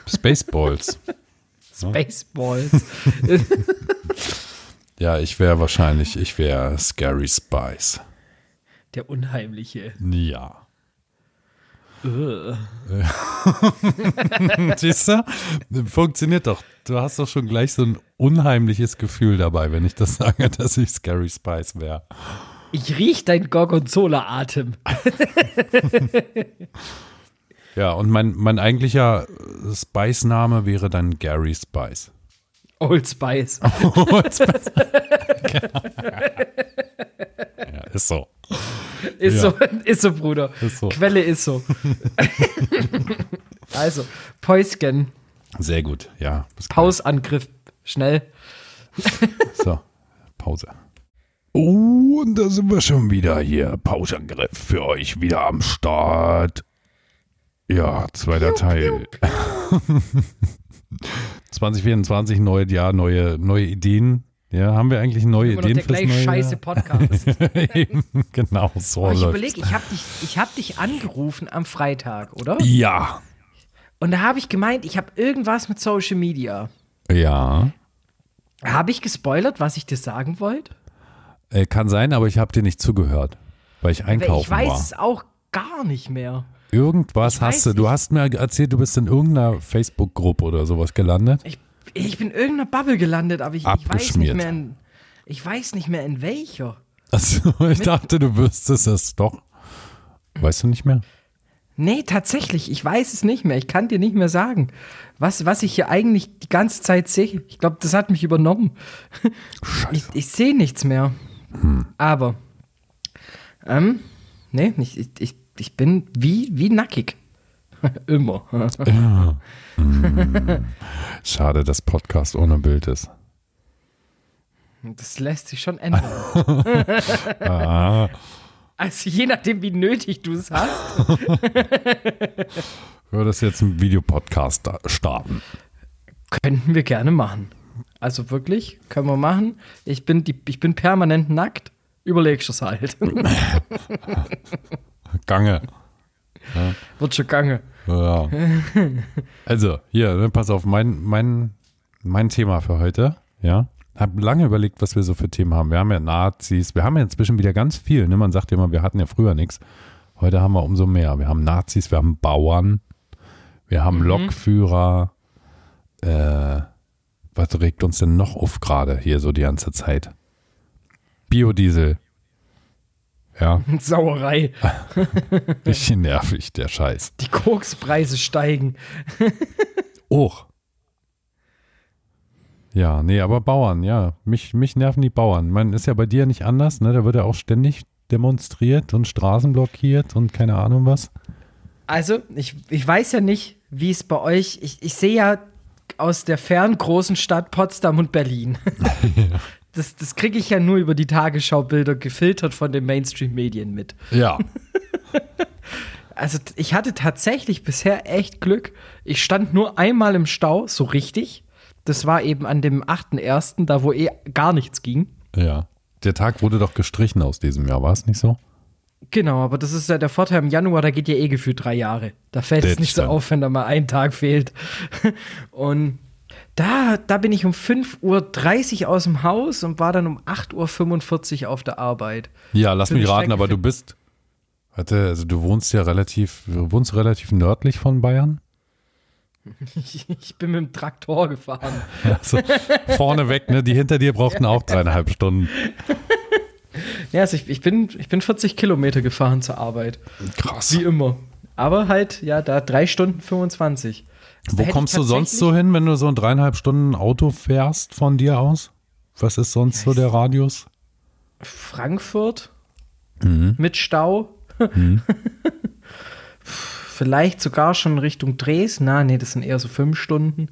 Spaceballs. Spaceballs. ja, ich wäre wahrscheinlich, ich wäre Scary Spice. Der Unheimliche. Ja. Ugh. Siehst du? Funktioniert doch. Du hast doch schon gleich so ein unheimliches Gefühl dabei, wenn ich das sage, dass ich Scary Spice wäre. Ich riech dein Gorgonzola-Atem. Ja, und mein, mein eigentlicher Spice-Name wäre dann Gary Spice. Old Spice. Ja, ist so. Ist Ja. so, ist so, Bruder. Ist so. Quelle ist so. also, Päusken, Sehr gut, ja. Pausangriff, schnell. So, Pause. Oh, und da sind wir schon wieder hier. Pauschangriff für euch wieder am Start. Ja, zweiter Teil. 2024, neues Jahr, neue, neue Ideen. Ja, haben wir eigentlich neue Immer noch Ideen der fürs gleich neue scheiße? Podcast. Eben, genau, so Oh, ich läuft's. überlege, ich habe dich, ich hab dich angerufen am Freitag, oder? Ja, Und da habe ich gemeint, ich habe irgendwas mit Social Media. ja. Habe ich gespoilert, was ich dir sagen wollte? Äh, kann sein, aber ich habe dir nicht zugehört, weil ich einkaufen ich weiß war. es auch gar nicht mehr. Irgendwas Ich hast du. Du hast mir erzählt, du bist in irgendeiner Facebook-Gruppe oder sowas gelandet. Ich, ich bin in irgendeiner Bubble gelandet, aber ich, ich weiß nicht mehr in, ich weiß nicht mehr in welcher. Also, ich dachte, du wüsstest es doch. Weißt du nicht mehr? Nee, tatsächlich, ich weiß es nicht mehr. Ich kann dir nicht mehr sagen, was, was ich hier eigentlich die ganze Zeit sehe. Ich glaube, das hat mich übernommen. Ich, Scheiße. ich sehe nichts mehr. Aber, ähm, nee, ich, ich- ich, ich bin wie, wie nackig. Immer. Ja. Hm. Schade, dass Podcast ohne Bild ist. Das lässt sich schon ändern. Ah, Also je nachdem, wie nötig du es hast. würde das jetzt ein Videopodcast starten. Könnten wir gerne machen. Also wirklich, können wir machen. Ich bin, die, ich bin permanent nackt. Überlegst du es halt. Gange. Wird schon gange. Ja. Also, hier, ne, pass auf, mein, mein, mein Thema für heute, ja. Hab lange überlegt, was wir so für Themen haben. Wir haben ja Nazis, wir haben ja inzwischen wieder ganz viel, ne? Man sagt ja immer, wir hatten ja früher nichts. Heute haben wir umso mehr. Wir haben Nazis, wir haben Bauern, wir haben Lokführer. Äh, was regt uns denn noch auf gerade hier so die ganze Zeit? Biodiesel. Ja, Sauerei. richtig nervig, der Scheiß. Die Kokspreise steigen. Och. Ja, nee, aber Bauern, ja. Mich, mich nerven die Bauern. Man ist ja bei dir nicht anders, ne? Da wird ja auch ständig demonstriert und Straßen blockiert und keine Ahnung was. Also, ich, ich weiß ja nicht, wie es bei euch. Ich, ich sehe ja aus der fern großen Stadt Potsdam und Berlin. Das, das kriege ich ja nur über die Tagesschaubilder gefiltert von den Mainstream-Medien mit. Ja. Also, ich hatte tatsächlich bisher echt Glück. Ich stand nur einmal im Stau, so richtig. Das war eben an dem 8.1., da wo eh gar nichts ging. ja. Der Tag wurde doch gestrichen aus diesem Jahr, war es nicht so? Genau, aber das ist ja der Vorteil im Januar, da geht ja eh gefühlt drei Jahre. Da fällt es Das nicht so stimmt. auf, wenn da mal ein Tag fehlt. Und da, da bin ich um 5.30 Uhr aus dem Haus und war dann um 8.45 Uhr auf der Arbeit. Ja, lass mich raten, aber du bist. Warte, also du wohnst ja relativ, du wohnst relativ nördlich von Bayern. Ich, ich bin mit dem Traktor gefahren. Also vorne weg, ne? Die hinter dir brauchten auch dreieinhalb Stunden. Ja, also ich, ich, bin, ich bin 40 Kilometer gefahren zur Arbeit. Krass. Wie immer. Aber halt, ja, da drei Stunden 25. Wo kommst du sonst so hin, wenn du so ein dreieinhalb Stunden Auto fährst von dir aus? Was ist sonst so der Radius? Frankfurt Mhm. mit Stau. Vielleicht sogar schon Richtung Dresden. Na, nee, das sind eher so fünf Stunden.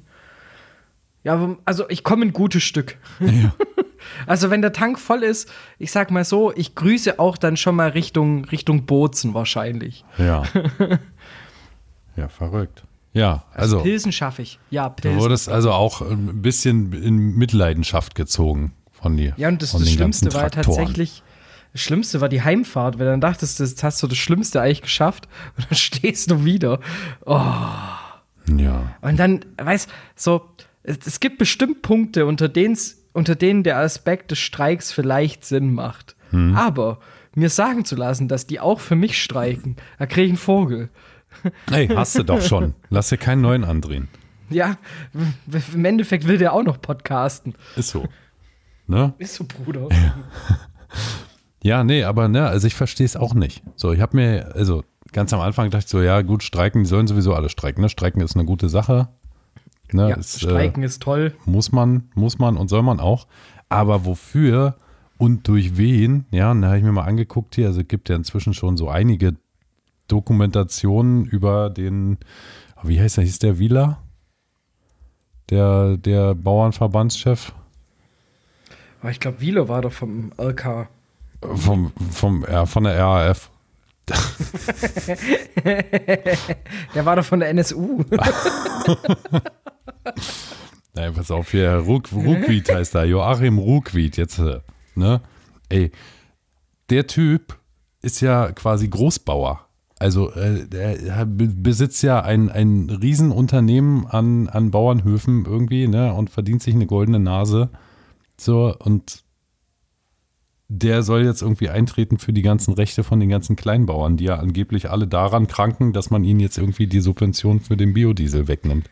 Ja, also ich komme ein gutes Stück. Also wenn der Tank voll ist, ich sag mal so, ich grüße auch dann schon mal Richtung, Richtung Bozen wahrscheinlich. Ja. ja, verrückt. Ja, also Pilsen schaffe ich. Ja, du Pilsen. wurdest also auch ein bisschen in Mitleidenschaft gezogen von dir. Ja, und das, das Schlimmste war tatsächlich, das Schlimmste war die Heimfahrt, weil dann dachtest du, jetzt hast du das Schlimmste eigentlich geschafft und dann stehst du wieder. Oh. Ja. Und dann, weißt so, es, es gibt bestimmt Punkte, unter, denen's- unter denen der Aspekt des Streiks vielleicht Sinn macht. Hm. Aber mir sagen zu lassen, dass die auch für mich streiken, da krieg ich einen Vogel. Ey, hast du doch schon. Lass dir keinen neuen andrehen. Ja, im Endeffekt will der auch noch podcasten. Ist so. Ne? Ist so, Bruder. Ja, nee, aber ne, also ich verstehe es auch nicht. So, ich habe mir, also ganz am Anfang dachte ich so, ja, gut, streiken, die sollen sowieso alle streiken. Ne? Streiken ist eine gute Sache. Ne? Ja, ist, streiken ist toll. Äh, muss man, muss man und soll man auch. Aber wofür und durch wen? Ja, und da habe ich mir mal angeguckt hier, also es gibt ja inzwischen schon so einige Dokumentationen über den, wie heißt der, hieß der Wieler? Der, der Bauernverbandschef Aber ich glaube, Wieler war doch vom LK. vom, vom, ja, von der RAF. Der war doch von der NSU. Nein, pass auf hier, Ruck, Ruckwied heißt er, Joachim Ruckwied, jetzt, äh, ne? Ey, der Typ ist ja quasi Großbauer. Also, äh, be- besitzt ja ein, ein Riesenunternehmen an, an Bauernhöfen irgendwie, ne? Und verdient sich eine goldene Nase. So, und der soll jetzt irgendwie eintreten für die ganzen Rechte von den ganzen Kleinbauern, die ja angeblich alle daran kranken, dass man ihnen jetzt irgendwie die Subvention für den Biodiesel wegnimmt.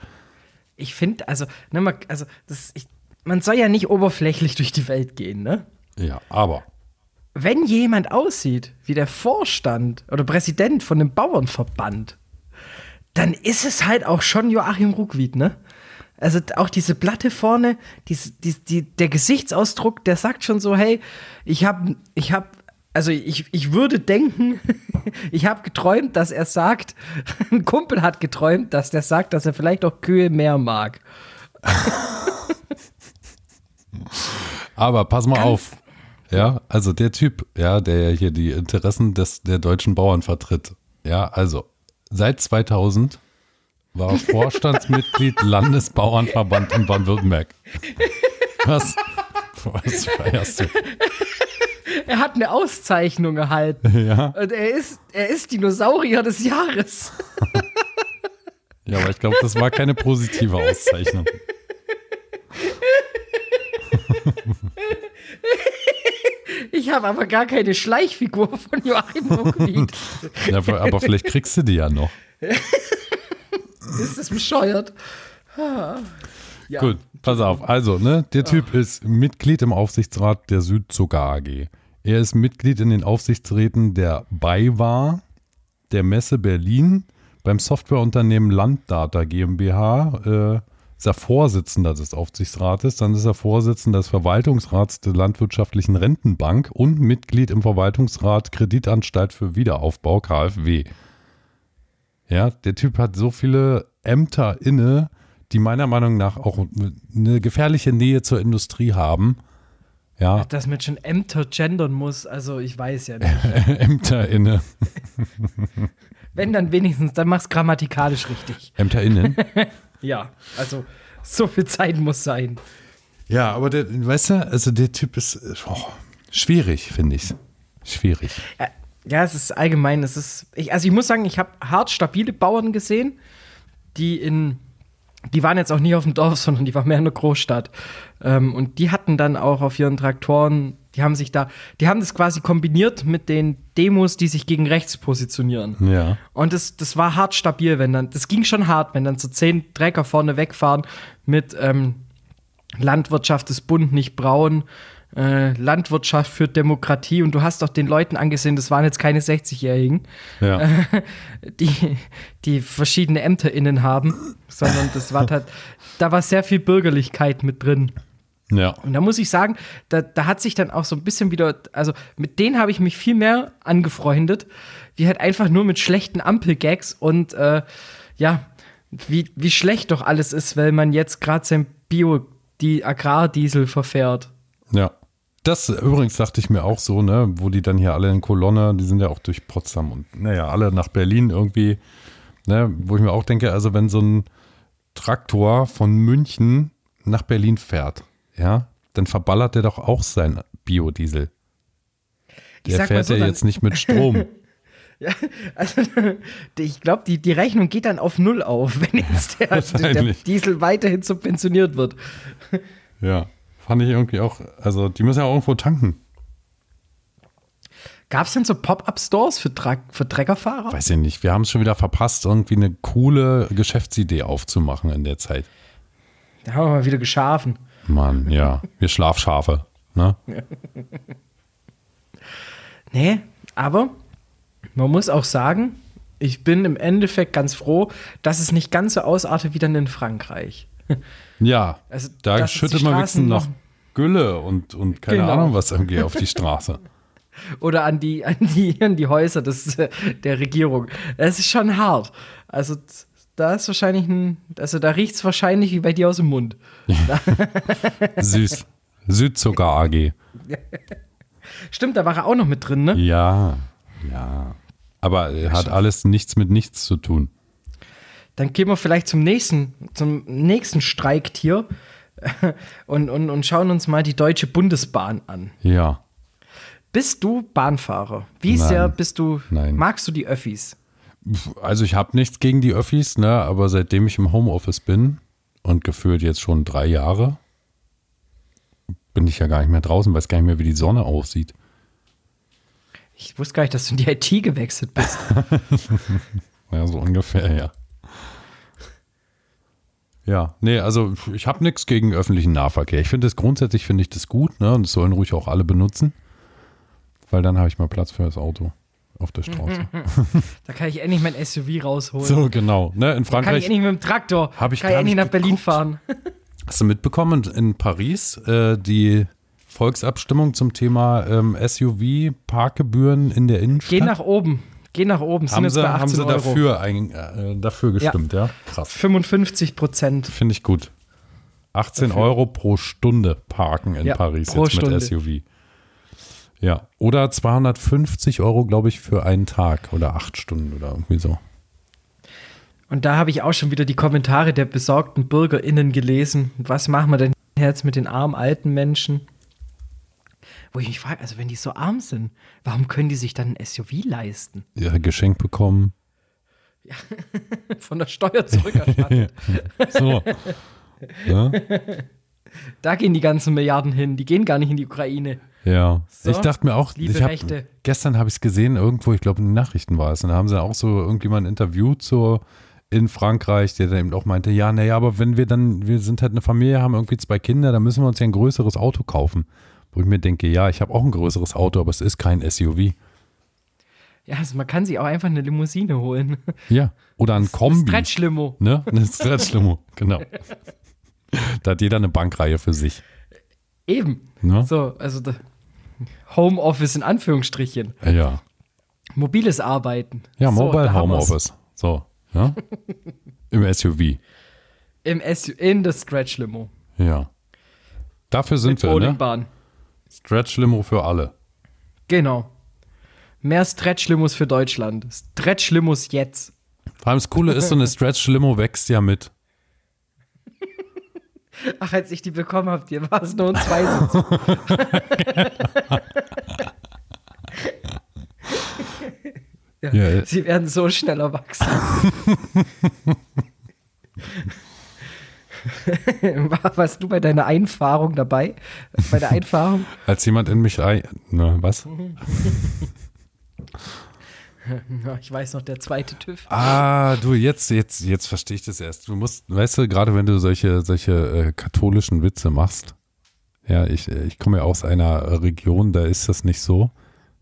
Ich finde, also, ne, man, also das, ich, man soll ja nicht oberflächlich durch die Welt gehen, ne? Ja, aber. Wenn jemand aussieht wie der Vorstand oder Präsident von einem Bauernverband, dann ist es halt auch schon Joachim Ruckwied, ne? Also auch diese Platte vorne, diese, die, die, der Gesichtsausdruck, der sagt schon so, hey, ich habe, ich habe, also ich, ich würde denken, ich habe geträumt, dass er sagt, ein Kumpel hat geträumt, dass der sagt, dass er vielleicht auch Kühe mehr mag. Aber pass mal auf. Ja, also der Typ, ja, der hier die Interessen des, der deutschen Bauern vertritt. Ja, also seit 2000 war Vorstandsmitglied Landesbauernverband in Baden-Württemberg. Was, was feierst du? Er hat eine Auszeichnung erhalten. Ja. Und er ist, er ist Dinosaurier des Jahres. Ja, aber ich glaube, das war keine positive Auszeichnung. Ich habe aber gar keine Schleichfigur von Joachim Ruckwied. Ja, aber, aber vielleicht kriegst du die ja noch. ist das bescheuert? Ja. Gut, pass auf. Also, ne, der Typ ist Mitglied im Aufsichtsrat der Südzucker AG. Er ist Mitglied in den Aufsichtsräten der BayWa, der Messe Berlin, beim Softwareunternehmen Landdata GmbH, äh, ist er Vorsitzender des Aufsichtsrates, dann ist er Vorsitzender des Verwaltungsrats der Landwirtschaftlichen Rentenbank und Mitglied im Verwaltungsrat Kreditanstalt für Wiederaufbau KfW. Ja, der Typ hat so viele Ämter inne, die meiner Meinung nach auch eine gefährliche Nähe zur Industrie haben. Ja, Dass man schon Ämter gendern muss, also ich weiß ja nicht. Ämter inne. Wenn dann wenigstens, dann mach's grammatikalisch richtig. Ämter innen. Ja, also so viel Zeit muss sein. Ja, aber der, weißt du, also der Typ ist oh, schwierig, finde ich. Schwierig. Ja, ja, es ist allgemein, es ist, ich, also ich muss sagen, ich habe hart stabile Bauern gesehen, die in, die waren jetzt auch nie auf dem Dorf, sondern die waren mehr in der Großstadt. Ähm, und die hatten dann auch auf ihren Traktoren, die haben sich da, die haben das quasi kombiniert mit den Demos, die sich gegen rechts positionieren. Ja. Und das, das war hart stabil, wenn dann, das ging schon hart, wenn dann so zehn Trecker vorne wegfahren mit ähm, Landwirtschaft ist bunt, nicht braun, äh, Landwirtschaft für Demokratie und du hast doch den Leuten angesehen, das waren jetzt keine 60-Jährigen, Ja. die, die verschiedene Ämter innen haben, sondern das war halt, da war sehr viel Bürgerlichkeit mit drin. Ja. Und da muss ich sagen, da, da hat sich dann auch so ein bisschen wieder, also mit denen habe ich mich viel mehr angefreundet, wie halt einfach nur mit schlechten Ampelgags und äh, ja, wie, wie schlecht doch alles ist, weil man jetzt gerade sein Bio, die Agrardiesel verfährt. Ja. Das übrigens dachte ich mir auch so, ne, wo die dann hier alle in Kolonne, die sind ja auch durch Potsdam und naja, alle nach Berlin irgendwie, ne, wo ich mir auch denke, also wenn so ein Traktor von München nach Berlin fährt, ja, dann verballert der doch auch sein Biodiesel. Der fährt so, ja jetzt nicht mit Strom. Ja, also ich glaube, die, die Rechnung geht dann auf Null auf, wenn jetzt der, der Wahrscheinlich. Diesel weiterhin subventioniert wird. ja. Fand ich irgendwie auch, also die müssen ja auch irgendwo tanken. Gab es denn so Pop-Up-Stores für, Tra für Treckerfahrer? Weiß ich nicht, wir haben es schon wieder verpasst, irgendwie eine coole Geschäftsidee aufzumachen in der Zeit. Da haben wir mal wieder geschafen. Mann, ja, wir Schlafschafe, ne? Nee, aber man muss auch sagen, ich bin im Endeffekt ganz froh, dass es nicht ganz so ausartet wie dann in Frankreich. Ja, Also, da schüttet man wenigstens noch Gülle und, und keine Genau. Ahnung was irgendwie auf die Straße. Oder an die, an die, an die Häuser des, äh, der Regierung. Es ist schon hart. Also da ist wahrscheinlich ein, also da riecht es wahrscheinlich wie bei dir aus dem Mund. Süß. Südzucker AG. Stimmt, da war er auch noch mit drin, ne? Ja, ja. Aber hat alles nichts mit nichts zu tun. Dann gehen wir vielleicht zum nächsten, zum nächsten Streiktier und, und, und schauen uns mal die Deutsche Bundesbahn an. Ja. Bist du Bahnfahrer? Wie Nein. sehr bist du, Nein. magst du die Öffis? Also ich habe nichts gegen die Öffis, ne? aber seitdem ich im Homeoffice bin und gefühlt jetzt schon drei Jahre, bin ich ja gar nicht mehr draußen, weiß gar nicht mehr, wie die Sonne aussieht. Ich wusste gar nicht, dass du in die IT gewechselt bist. Ja, so ungefähr, ja. Ja, nee, also ich habe nichts gegen öffentlichen Nahverkehr. Ich finde das grundsätzlich finde ich das gut, ne? Und das sollen ruhig auch alle benutzen. Weil dann habe ich mal Platz für das Auto. auf der Straße. Da kann ich endlich mein SUV rausholen. so, genau. Ne, in kann ich Frankreich endlich mit dem Traktor. Hab ich kann ich endlich nicht nach Berlin geguckt. fahren. Hast du mitbekommen, in Paris äh, die Volksabstimmung zum Thema ähm, SUV-Parkgebühren in der Innenstadt? Geh nach oben. Geh nach oben. Sind haben jetzt sie, bei 18 haben sie Euro. dafür, ein, äh, dafür gestimmt, ja? Krass. 55 Prozent. Finde ich gut. 18 Dafür. Euro pro Stunde parken in Ja, Paris jetzt mit Stunde. SUV. Ja, oder 250 Euro, glaube ich, für einen Tag oder acht Stunden oder irgendwie so. Und da habe ich auch schon wieder die Kommentare der besorgten BürgerInnen gelesen. Was machen wir denn jetzt mit den armen alten Menschen? Wo ich mich frage, also wenn die so arm sind, warum können die sich dann ein SUV leisten? Ja, Geschenk bekommen. Von der Steuer zurückerstattet. So. ja, da gehen die ganzen Milliarden hin. Die gehen gar nicht in die Ukraine. ja. So, ich dachte mir auch, ich hab, gestern habe ich es gesehen, irgendwo, ich glaube in den Nachrichten war es, und da haben sie auch so irgendjemand interviewt zur in Frankreich, der dann eben auch meinte, ja, naja, aber wenn wir dann, wir sind halt eine Familie, haben irgendwie zwei Kinder, dann müssen wir uns ja ein größeres Auto kaufen. Wo ich mir denke, ja, ich habe auch ein größeres Auto, aber es ist kein SUV. Ja, also man kann sich auch einfach eine Limousine holen. Ja. Oder ein Kombi. Stretch-Limo. Ne? Eine Stretch-Limo, genau. Da hat jeder eine Bankreihe für sich. Eben. Ne? So, also Homeoffice in Anführungsstrichen. Ja. Mobiles Arbeiten. Ja, So, Mobile wir's. Homeoffice. So. Ja? Im SUV. Im SU in das Stretch-Limo. Ja. Dafür sind Mit wir, ne? Stretch-Limo für alle. Genau. Mehr Stretch-Limos für Deutschland. Stretch-Limos jetzt. Vor allem das Coole ist, so eine Stretch-Limo wächst ja mit. Ach, als ich die bekommen habe, dir war es nur ein Zweisitz. ja, äh. Sie werden so schnell erwachsen. War- Warst du bei deiner Einfahrung dabei? Bei der Einfahrung? Als jemand in mich ein. Na, was? Ich weiß noch, der zweite TÜV. Ah, du, jetzt, jetzt, jetzt verstehe ich das erst. Du musst, weißt du, gerade wenn du solche, solche äh, katholischen Witze machst, ja, ich, äh, ich komme ja aus einer Region, da ist das nicht so.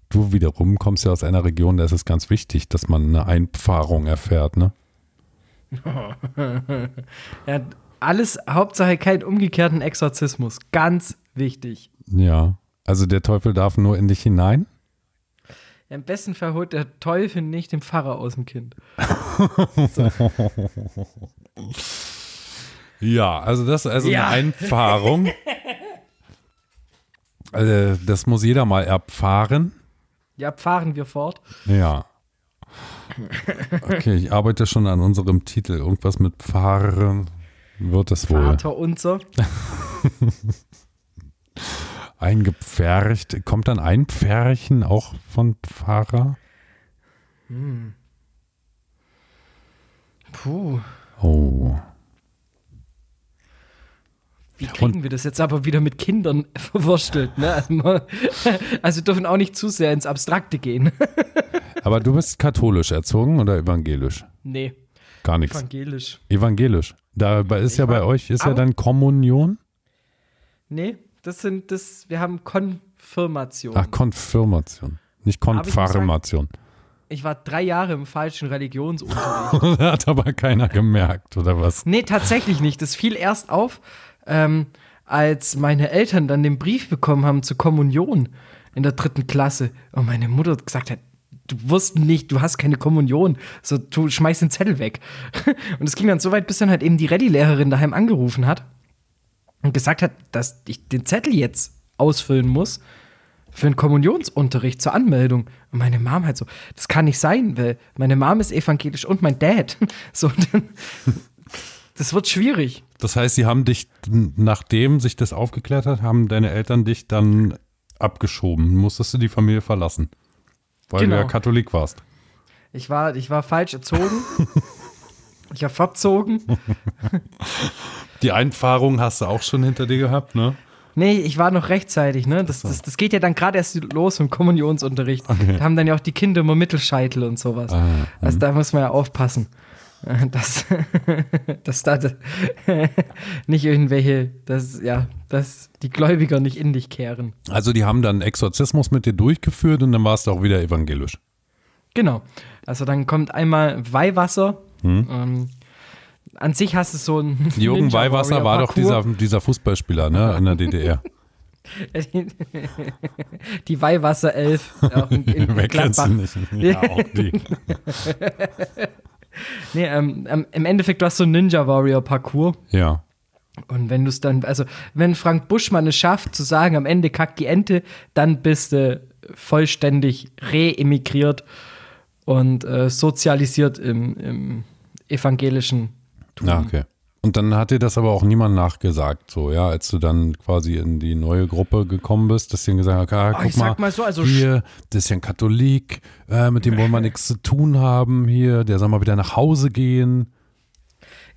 Du wiederum kommst ja aus einer Region, da ist es ganz wichtig, dass man eine Einpfarrung erfährt, ne? Ja, alles, Hauptsache keinen umgekehrten Exorzismus. Ganz wichtig. Ja. Also der Teufel darf nur in dich hinein? Ja, Im besten Fall holt der Teufel nicht den Pfarrer aus dem Kind. Ja, also das ist also Ja. eine Einpfarrung. also das muss jeder mal erfahren. Ja, fahren wir fort. Ja. Okay, ich arbeite schon an unserem Titel. Irgendwas mit Pfarren wird es wohl. Vater unser. Eingepfercht. Kommt dann ein Pferchen auch von Pfarrer? Puh. Oh. Wie kriegen wir das jetzt aber wieder mit Kindern verwurstelt? Ne? Also, also dürfen auch nicht zu sehr ins Abstrakte gehen. Aber du bist katholisch erzogen oder evangelisch? nee, Gar nichts. evangelisch. Evangelisch. Dabei ist ja bei euch, ist ja dann Kommunion? Nee, das sind das, wir haben Konfirmation. Ach, Konfirmation. Nicht ich Konfirmation. Ich war drei Jahre im falschen Religionsunterricht. Hat aber keiner gemerkt, oder was? nee, tatsächlich nicht. Das fiel erst auf, ähm, als meine Eltern dann den Brief bekommen haben zur Kommunion in der dritten Klasse. Und meine Mutter gesagt hat, du wusst nicht, du hast keine Kommunion. So, du schmeißt den Zettel weg. Und es ging dann so weit, bis dann halt eben die Rallye-Lehrerin daheim angerufen hat und gesagt hat, dass ich den Zettel jetzt ausfüllen muss für einen Kommunionsunterricht zur Anmeldung. Und meine Mom halt so, das kann nicht sein, weil meine Mom ist evangelisch und mein Dad. So, dann, das wird schwierig. Das heißt, sie haben dich, nachdem sich das aufgeklärt hat, haben deine Eltern dich dann abgeschoben. Musstest du die Familie verlassen. Weil du Genau. ja Katholik warst. Ich war, ich war falsch erzogen. ich war verzogen. Die Einfahrung hast du auch schon hinter dir gehabt, ne? Nee, ich war noch rechtzeitig, ne? Das, das, das geht ja dann gerade erst los im Kommunionsunterricht. Da haben dann ja auch die Kinder immer Mittelscheitel und sowas. Ah, also da muss man ja aufpassen. Dass, dass da nicht irgendwelche, dass, ja, dass die Gläubiger nicht in dich kehren. Also die haben dann Exorzismus mit dir durchgeführt und dann warst du auch wieder evangelisch. Genau. Also dann kommt einmal Weihwasser. Ähm, an sich hast du so ein. Jürgen Weihwasser war doch dieser, dieser Fußballspieler, ne, in der DDR. Die Weihwasser 11. Auch in, in Wer kennt sie Gladbach. nicht? Ja, auch die. Nee, ähm, ähm, im Endeffekt, du hast so ein Ninja Warrior Parcours. Ja. Und wenn du es dann, also wenn Frank Buschmann es schafft, zu sagen, am Ende kackt die Ente, dann bist du vollständig re-emigriert und äh, sozialisiert im, im evangelischen Tum. Ah, okay. Und dann hat dir das aber auch niemand nachgesagt, so, ja, als du dann quasi in die neue Gruppe gekommen bist, dass die gesagt haben, ah, Oh, guck ich sag mal so, also hier, das ist ja ein Katholik, äh, mit dem wollen wir nichts zu tun haben hier, der soll mal wieder nach Hause gehen.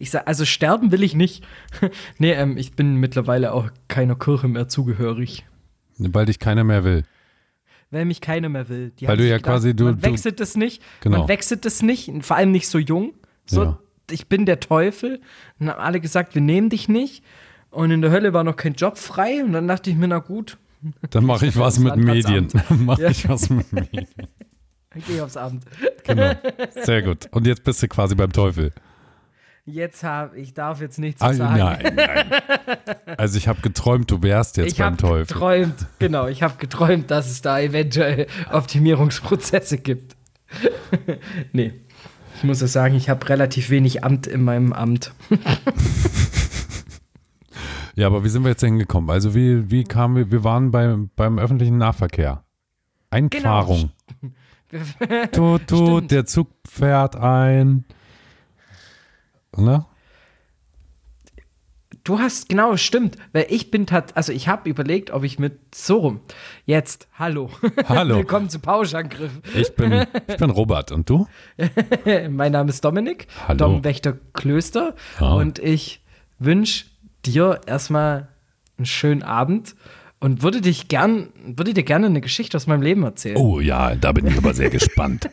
Ich sag, also sterben will ich nicht. nee, ähm, ich bin mittlerweile auch keiner Kirche mehr zugehörig. Weil dich keiner mehr will. Weil mich keiner mehr will. Die Weil du ja quasi- du- man wechselt es nicht. Genau. Man wechselt es nicht, vor allem nicht so jung. So, Ja. Ich bin der Teufel. Und haben alle gesagt, wir nehmen dich nicht. Und in der Hölle war noch kein Job frei. Und dann dachte ich mir, na gut, Dann mache ich was mit Medien. Dann mache Ja. ich was mit Medien. dann gehe ich aufs Abend. Genau. Sehr gut. Und jetzt bist du quasi beim Teufel. Jetzt habe ich darf jetzt nichts Ah, sagen. nein, nein. Also ich habe geträumt, du wärst jetzt ich beim habe Teufel. geträumt, genau, ich habe geträumt, dass es da eventuell Optimierungsprozesse gibt. nee, ich muss ja sagen, ich habe relativ wenig Amt in meinem Amt. Ja, aber wie sind wir jetzt hingekommen? Also wie, wie kamen wir, wir waren beim, beim öffentlichen Nahverkehr. Einfahrung. Tut, tut, Stimmt. der Zug fährt ein. Ne? Du hast, genau, stimmt, weil ich bin tat, also ich habe überlegt, ob ich mit so rum. Jetzt, hallo. Hallo. Willkommen zu Pauschangriff. Ich bin, ich bin Robert. Und du? mein Name ist Dominik, Hallo. Domwächter Klöster Ah. und ich wünsche dir erstmal einen schönen Abend und würde dich gern, würde dir gerne eine Geschichte aus meinem Leben erzählen. Oh ja, da bin ich aber sehr gespannt.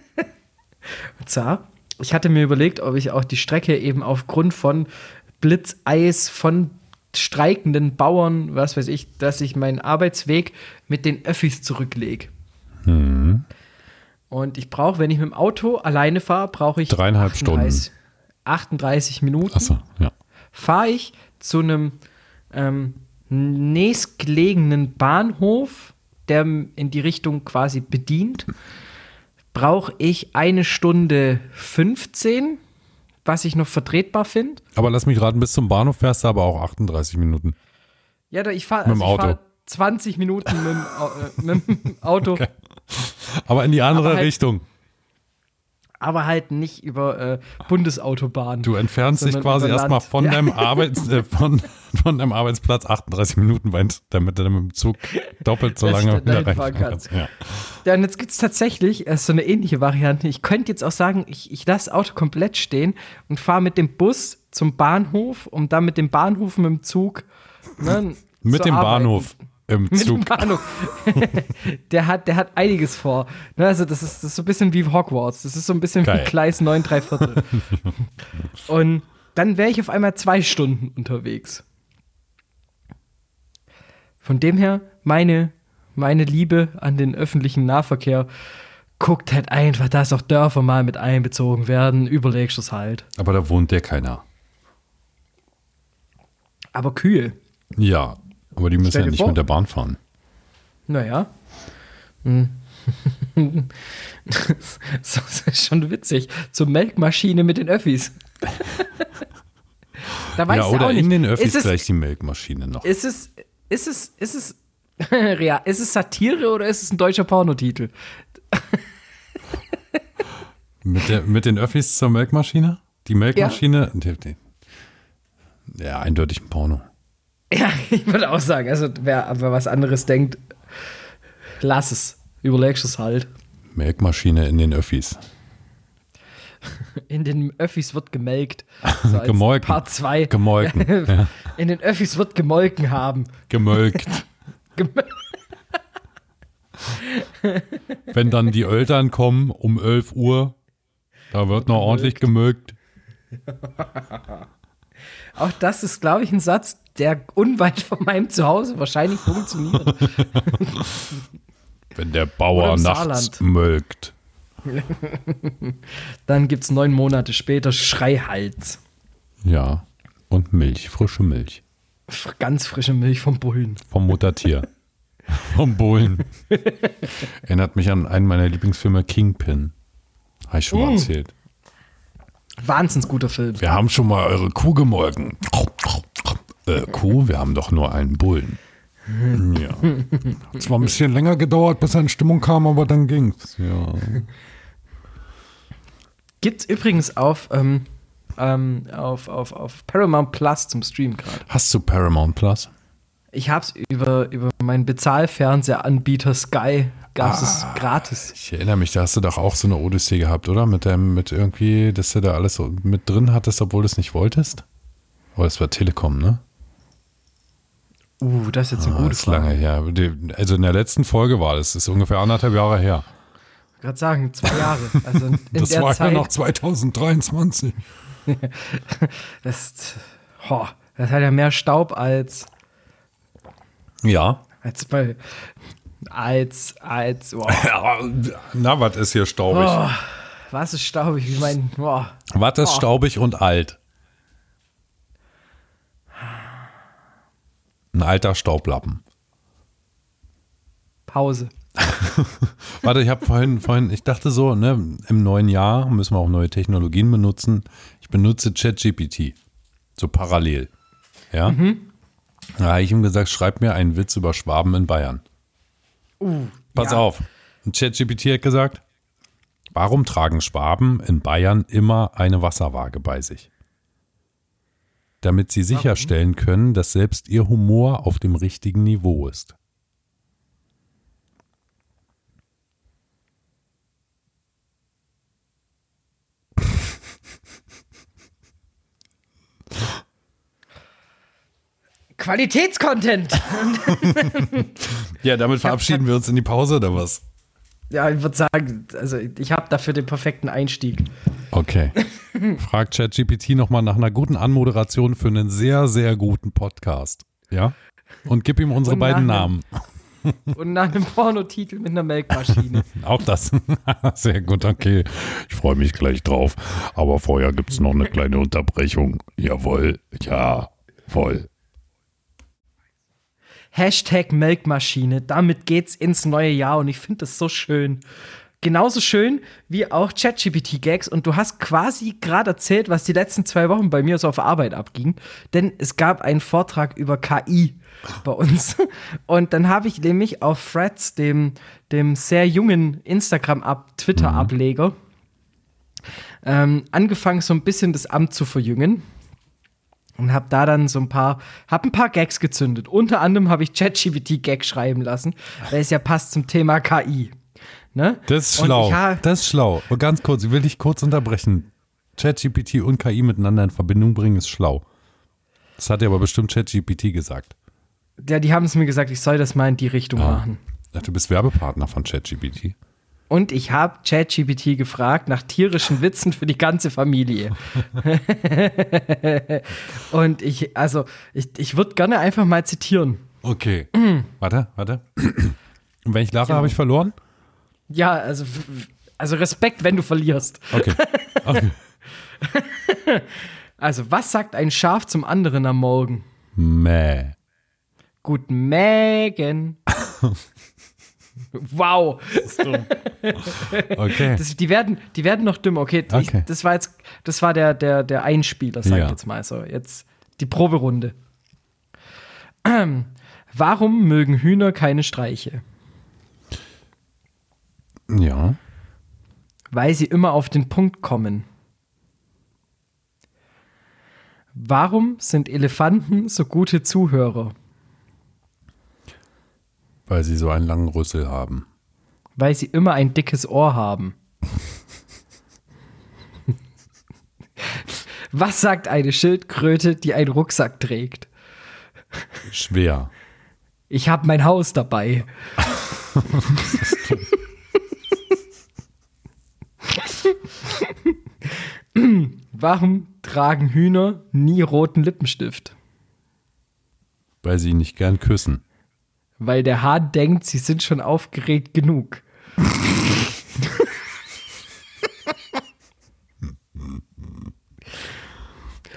Und zwar, ich hatte mir überlegt, ob ich auch die Strecke eben aufgrund von Blitzeis, von streikenden Bauern, was weiß ich, dass ich meinen Arbeitsweg mit den Öffis zurücklege. Hm. Und ich brauche, wenn ich mit dem Auto alleine fahre, brauche ich Dreieinhalb Stunden. 38 38 Minuten. Achso, ja. Fahre ich zu einem ähm, nächstgelegenen Bahnhof, der in die Richtung quasi bedient, brauche ich eine Stunde 15, was ich noch vertretbar finde. Aber lass mich raten, bis zum Bahnhof fährst du aber auch 38 Minuten. Ja, da- ich fahre Mit dem also fahr Auto. 20 Minuten mit äh, mit dem Auto, Aber in die andere halt- Richtung. Aber halt nicht über äh, Bundesautobahn. Du entfernst dich quasi erstmal von, Ja. deinem Arbeits, äh, von, von deinem Arbeitsplatz 38 Minuten weit, damit du dann mit dem Zug doppelt so lange wieder reinfahren fahren kannst. Ja. Ja, und jetzt gibt es tatsächlich äh, so eine ähnliche Variante. Ich könnte jetzt auch sagen, ich, ich lasse das Auto komplett stehen und fahre mit dem Bus zum Bahnhof, um dann mit dem Bahnhof mit dem Zug. Ne, Mit dem arbeiten. Bahnhof im Mit Zug. Bahnhof. der, hat, der hat einiges vor. Ne, also, das ist, das ist so ein bisschen wie Hogwarts. Das ist so ein bisschen Geil. wie Gleis 9, 3 Viertel. und dann wäre ich auf einmal zwei Stunden unterwegs. Von dem her, meine, meine Liebe an den öffentlichen Nahverkehr guckt halt einfach, dass auch Dörfer mal mit einbezogen werden. Überlegst du es halt. Aber da wohnt ja keiner. Aber kühl. Ja, aber die müssen ja nicht vor. mit der Bahn fahren. Naja. Hm. das ist schon witzig. Zur Melkmaschine mit den Öffis. da weiß ja, ich oder auch nicht. in den Öffis ist gleich die Melkmaschine noch. ist es, ist es, ist es, real, ist es Satire oder ist es ein deutscher Pornotitel? Mit, der, mit den Öffis zur Melkmaschine? Die Melkmaschine? Die, ja, eindeutig ein Porno. Ja, ich würde auch sagen, also wer, wer was anderes denkt, lass es. Überlegst es halt. Melkmaschine in den Öffis. In den Öffis wird gemelkt. So Gemolken. Part 2. Gemolken. ja. In den Öffis wird gemolken haben. Gemölkt. Gem Wenn dann die Eltern kommen um 11 Uhr, da wird noch ordentlich gemölkt. Auch das ist, glaube ich, ein Satz, der unweit von meinem Zuhause wahrscheinlich funktioniert. Wenn der Bauer nachts Saarland. mölkt. Dann gibt es neun Monate später Schreihals. Ja. Und Milch, frische Milch. Ganz frische Milch vom Bullen. Vom Muttertier. Vom Bullen. Erinnert mich an einen meiner Lieblingsfilme, Kingpin. Habe ich schon mal Mm. erzählt. Wahnsinns guter Film. Wir haben schon mal eure Kuh gemolken. Äh, Kuh? Wir haben doch nur einen Bullen. Ja. Hat zwar ein bisschen länger gedauert, bis er in Stimmung kam, aber dann ging's. Ja. Gibt's übrigens auf, ähm, ähm, auf, auf, auf Paramount Plus zum Stream gerade. Hast du Paramount Plus? Ich hab's über, über meinen Bezahlfernsehanbieter Sky gab's es gratis. Ich erinnere mich, da hast du doch auch so eine Odyssee gehabt, oder? Mit dem, mit irgendwie, dass du da alles so mit drin hattest, obwohl du es nicht wolltest? Aber das war Telekom, ne? Uh, das ist jetzt eine Ah, gute ist Frage. lange her. Also in der letzten Folge war das, das ist ungefähr anderthalb Jahre her. Ich gerade sagen, zwei Jahre. Also in Das der war ja Zeit, noch 2023. das, ho, das hat ja mehr Staub als, Ja. als bei, als, als, oh, Na, was ist hier staubig? oh, was ist staubig? Ich meine, oh, Was ist Oh. staubig und alt? Ein alter Staublappen. Pause. Warte, ich habe vorhin, vorhin, ich dachte so, ne, im neuen Jahr müssen wir auch neue Technologien benutzen. Ich benutze ChatGPT. So parallel. Ja. Da habe ich ihm gesagt, schreib mir einen Witz über Schwaben in Bayern. Uh, Pass ja. auf. ChatGPT hat gesagt, warum tragen Schwaben in Bayern immer eine Wasserwaage bei sich? Damit sie sicherstellen können, dass selbst ihr Humor auf dem richtigen Niveau ist. Qualitätscontent. Ja, damit verabschieden wir uns in die Pause oder was? ja, ich würde sagen, also ich habe dafür den perfekten Einstieg. Okay. Frag ChatGPT nochmal nach einer guten Anmoderation für einen sehr, sehr guten Podcast. Ja? Und gib ihm unsere beiden Namen. Und nach einem Pornotitel mit einer Melkmaschine. Auch das. Sehr gut, okay. Ich freue mich gleich drauf. Aber vorher gibt es noch eine kleine Unterbrechung. Jawohl, ja, voll. Hashtag Melkmaschine. Damit geht's ins neue Jahr und ich finde das so schön. Genauso schön wie auch ChatGPT-Gags. Und du hast quasi gerade erzählt, was die letzten zwei Wochen bei mir so auf Arbeit abging. Denn es gab einen Vortrag über KI bei uns. Und dann habe ich nämlich auf Threads, dem, dem sehr jungen Instagram-Ab, Twitter-Ableger, ähm, angefangen, so ein bisschen das Amt zu verjüngen und habe da dann so ein paar, habe ein paar Gags gezündet. Unter anderem habe ich ChatGPT Gag schreiben lassen, weil es ja passt zum Thema KI. Ne? Das ist Und schlau. Das ist schlau. Und ganz kurz, ich will dich kurz unterbrechen. ChatGPT und KI miteinander in Verbindung bringen ist schlau. Das hat dir aber bestimmt ChatGPT gesagt. Ja, die haben es mir gesagt, ich soll das mal in die Richtung Ah. machen. Ach, Du bist Werbepartner von ChatGPT. Und ich habe ChatGPT gefragt nach tierischen Witzen für die ganze Familie. Und ich, also, ich, ich würde gerne einfach mal zitieren. Okay. Warte, warte. Und wenn ich lache, Genau. habe ich verloren? Ja, also, also Respekt, wenn du verlierst. Okay. okay. Also, was sagt ein Schaf zum anderen am Morgen? Mäh. Guten Morgen. wow. Okay. Das, die, werden, die werden noch dümmer. Okay, ich, Okay. das war jetzt, das war der, der, der Einspieler, sag Ja. ich jetzt mal. So, jetzt die Proberunde. Ähm, warum mögen Hühner keine Streiche? Ja. Weil sie immer auf den Punkt kommen. Warum sind Elefanten so gute Zuhörer? Weil sie so einen langen Rüssel haben. Weil sie immer ein dickes Ohr haben. Was sagt eine Schildkröte, die einen Rucksack trägt? Schwer. Ich habe mein Haus dabei. Warum tragen Hühner nie roten Lippenstift? Weil sie ihn nicht gern küssen. Weil der Hahn denkt, sie sind schon aufgeregt genug.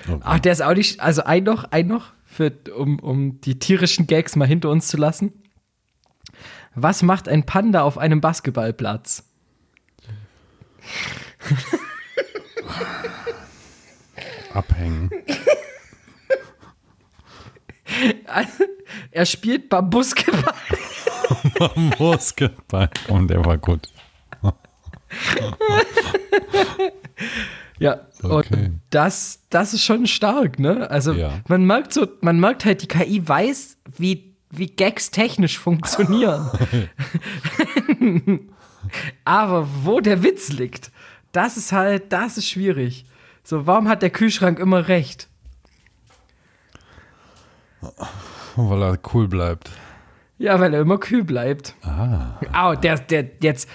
okay. Ach, der ist auch nicht. Also ein noch, ein noch, für, um, um die tierischen Gags mal hinter uns zu lassen. Was macht ein Panda auf einem Basketballplatz? Abhängen. Also, er spielt Babuskeball. Basketball. Und der war gut. Ja, Okay. und das, das ist schon stark, ne? Also Ja. man merkt so, man merkt halt, die KI weiß, wie, wie Gags technisch funktionieren. Aber wo der Witz liegt, das ist halt, das ist schwierig. So, warum hat der Kühlschrank immer recht? Weil er cool bleibt. Ja, weil er immer kühl bleibt. Ah. Au, der, der, jetzt,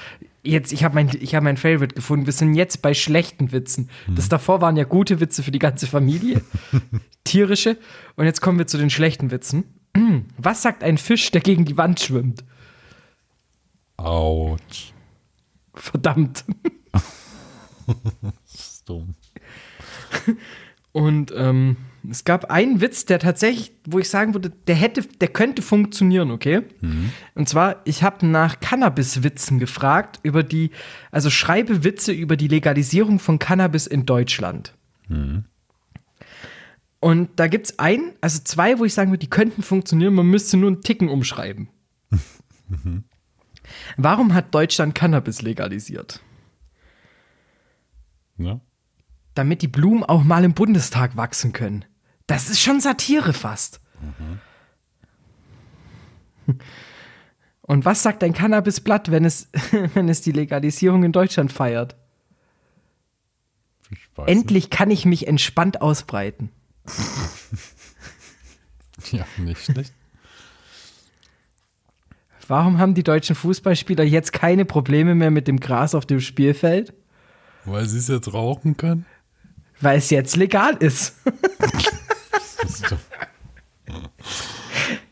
jetzt, ich habe mein, ich hab mein Favorite gefunden. Wir sind jetzt bei schlechten Witzen. Das davor waren ja gute Witze für die ganze Familie. Tierische. Und jetzt kommen wir zu den schlechten Witzen. Was sagt ein Fisch, der gegen die Wand schwimmt? Autsch. Verdammt. Das ist dumm. Und ähm, es gab einen Witz, der tatsächlich, wo ich sagen würde, der hätte, der könnte funktionieren, okay? Und zwar, ich habe nach Cannabis-Witzen gefragt über die, also schreibe Witze über die Legalisierung von Cannabis in Deutschland. Und da gibt es einen, also zwei, wo ich sagen würde, die könnten funktionieren, man müsste nur einen Ticken umschreiben. Warum hat Deutschland Cannabis legalisiert? Ne? damit die Blumen auch mal im Bundestag wachsen können. Das ist schon Satire fast. Und was sagt ein Cannabisblatt, wenn es, wenn es die Legalisierung in Deutschland feiert? Endlich kann ich mich entspannt ausbreiten. Nicht. Ja, nicht schlecht. Warum haben die deutschen Fußballspieler jetzt keine Probleme mehr mit dem Gras auf dem Spielfeld? Weil sie es jetzt rauchen können? Weil es jetzt legal ist. Das ist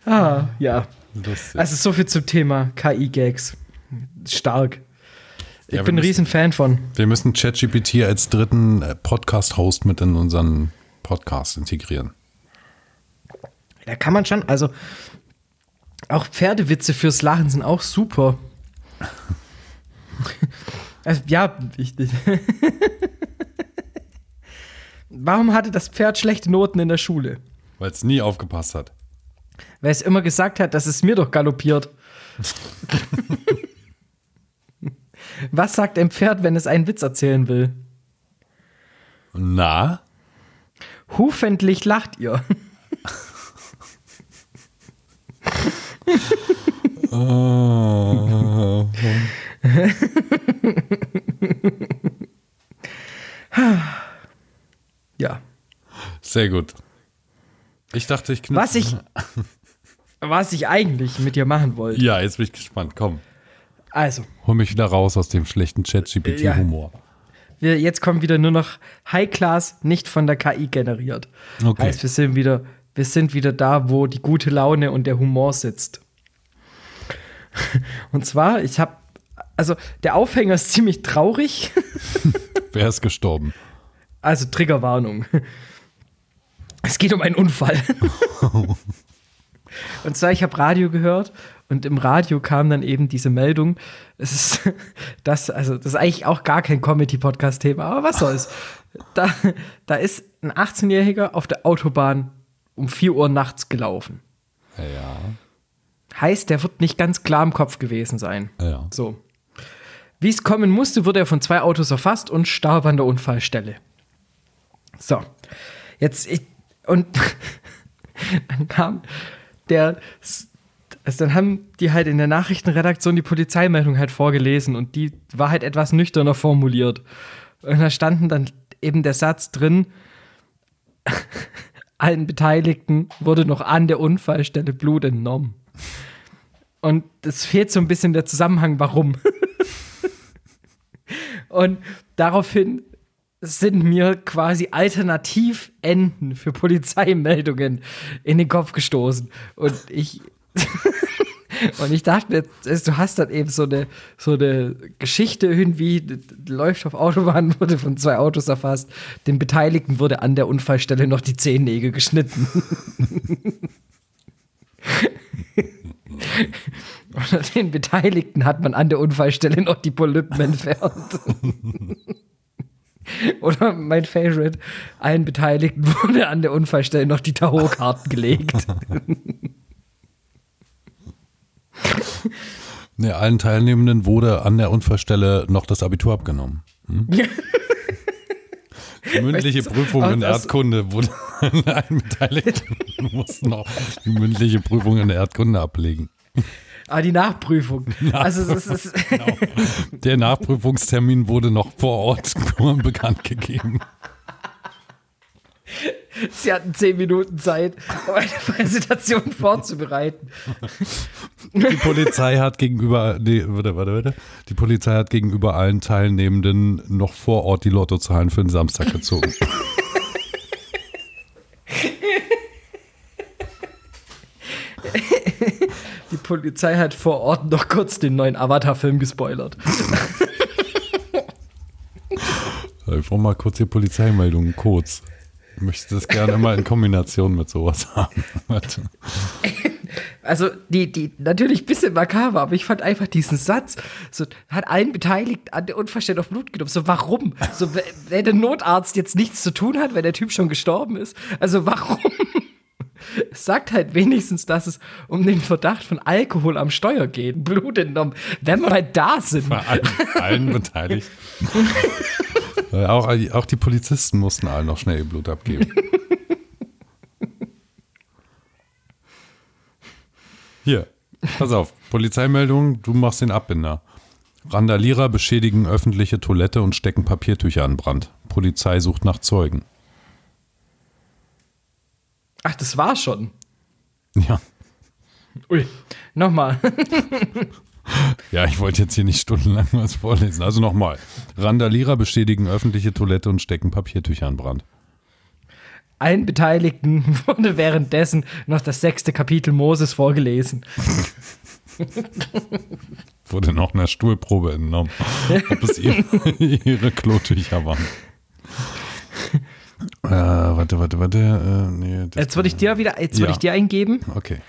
ah, ja. lustig. Also so viel zum Thema KI-Gags. Stark. Ich Ja, bin ein müssen- Riesenfan von. Wir müssen ChatGPT als dritten äh, Podcast-Host mit in unseren Podcast integrieren. Da kann man schon, also auch Pferdewitze fürs Lachen sind auch super. Also, ja, wichtig. Warum hatte das Pferd schlechte Noten in der Schule? Weil es nie aufgepasst hat. Weil es immer gesagt hat, dass es mir doch galoppiert. Was sagt ein Pferd, wenn es einen Witz erzählen will? Na? Hufendlich lacht ihr. Oh. Ja. Sehr gut. Ich dachte, ich knüpfe. Was ich, was ich eigentlich mit dir machen wollte. Ja, jetzt bin ich gespannt. Komm, Also, hol mich wieder raus aus dem schlechten ChatGPT-Humor. wir, jetzt kommt wieder nur noch High Class, nicht von der KI generiert. Okay. Heißt, wir sind wieder, wir sind wieder da, wo die gute Laune und der Humor sitzt. Und zwar, ich habe, also der Aufhänger ist ziemlich traurig. Wer ist gestorben? Also Triggerwarnung. Es geht um einen Unfall. und zwar, ich habe Radio gehört und im Radio kam dann eben diese Meldung. Es ist das, also das ist eigentlich auch gar kein Comedy-Podcast-Thema, aber was soll's. Da, da ist ein 18-Jähriger auf der Autobahn um 4 Uhr nachts gelaufen. Ja. Heißt, der wird nicht ganz klar im Kopf gewesen sein. Ja. So. Wie es kommen musste, wurde er von zwei Autos erfasst und starb an der Unfallstelle. So. Jetzt, ich, und dann kam der, also dann haben die halt in der Nachrichtenredaktion die Polizeimeldung halt vorgelesen und die war halt etwas nüchterner formuliert. Und da standen dann eben der Satz drin, allen Beteiligten wurde noch an der Unfallstelle Blut entnommen. Und es fehlt so ein bisschen der Zusammenhang, warum. Und daraufhin sind mir quasi Alternativenden für Polizeimeldungen in den Kopf gestoßen. Und ich. Und ich dachte mir, du hast dann eben so eine, so eine Geschichte irgendwie, läuft auf Autobahn, wurde von zwei Autos erfasst. Den Beteiligten wurde an der Unfallstelle noch die Zehennägel geschnitten. Oder den Beteiligten hat man an der Unfallstelle noch die Polypen entfernt. Oder mein Favorite, allen Beteiligten wurde an der Unfallstelle noch die Tarotkarten gelegt. Nee, allen Teilnehmenden wurde an der Unfallstelle noch das Abitur abgenommen. Hm? Die mündliche weißt du, Prüfung in Erdkunde wurde allen Beteiligten mussten noch die mündliche Prüfung in der Erdkunde ablegen. Ah, die Nachprüfung. Also es ist, genau. Der Nachprüfungstermin wurde noch vor Ort bekannt gegeben. Sie hatten zehn Minuten Zeit, um eine Präsentation vorzubereiten. Die Polizei hat gegenüber, nee, warte, warte, warte. Die Polizei hat gegenüber allen Teilnehmenden noch vor Ort die Lottozahlen für den Samstag gezogen. Die Polizei hat vor Ort noch kurz den neuen Avatar-Film gespoilert. Ich brauche mal kurz die Polizeimeldung, kurz. Ich möchte das gerne immer in Kombination mit sowas haben. Also, die, die, natürlich ein bisschen makaber, aber ich fand einfach diesen Satz, so, hat allen beteiligt an der Unverständnis auf Blut genommen. So, warum? So, wenn der Notarzt jetzt nichts zu tun hat, wenn der Typ schon gestorben ist. Also, warum? Es sagt halt wenigstens, dass es um den Verdacht von Alkohol am Steuer geht. Blut entnommen. Wenn wir halt da sind. Bei allen, allen beteiligt. auch, auch die Polizisten mussten allen noch schnell ihr Blut abgeben. Hier, pass auf. Polizeimeldung, du machst den Abbinder. Randalierer beschädigen öffentliche Toilette und stecken Papiertücher an Brand. Polizei sucht nach Zeugen. Ach, das war schon. Ja. Ui, nochmal. ja, ich wollte jetzt hier nicht stundenlang was vorlesen. Also nochmal. Randalierer bestätigen öffentliche Toilette und stecken Papiertücher in Brand. Allen Beteiligten wurde währenddessen noch das sechste Kapitel Moses vorgelesen. wurde noch einer Stuhlprobe entnommen, ob es ihre, ihre Klotücher waren. Äh, warte, warte, warte. Äh, nee, jetzt würde ich dir wieder, jetzt ja. würde ich dir eingeben. Okay.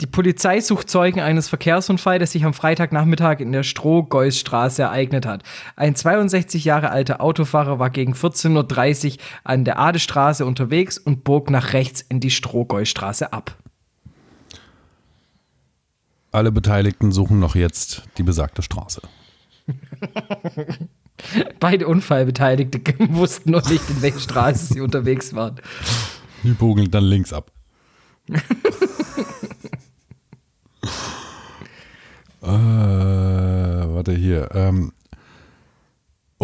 Die Polizei sucht Zeugen eines Verkehrsunfalls, der sich am Freitagnachmittag in der Strohgeusstraße ereignet hat. Ein 62 Jahre alter Autofahrer war gegen 14.30 Uhr an der Adestraße unterwegs und bog nach rechts in die Strohgeusstraße ab. Alle Beteiligten suchen noch jetzt die besagte Straße. Beide Unfallbeteiligte wussten noch nicht, in welcher Straße sie unterwegs waren. Die bogeln dann links ab. äh, warte hier. Ähm,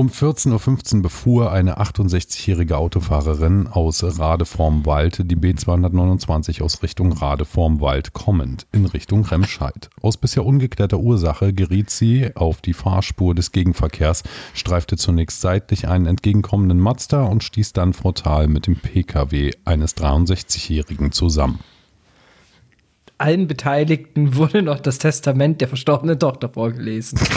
um 14.15 Uhr befuhr eine 68-jährige Autofahrerin aus Rade vorm Wald die B229 aus Richtung Rade vorm Wald kommend in Richtung Remscheid. Aus bisher ungeklärter Ursache geriet sie auf die Fahrspur des Gegenverkehrs, streifte zunächst seitlich einen entgegenkommenden Mazda und stieß dann frontal mit dem Pkw eines 63-Jährigen zusammen. Allen Beteiligten wurde noch das Testament der verstorbenen Tochter vorgelesen.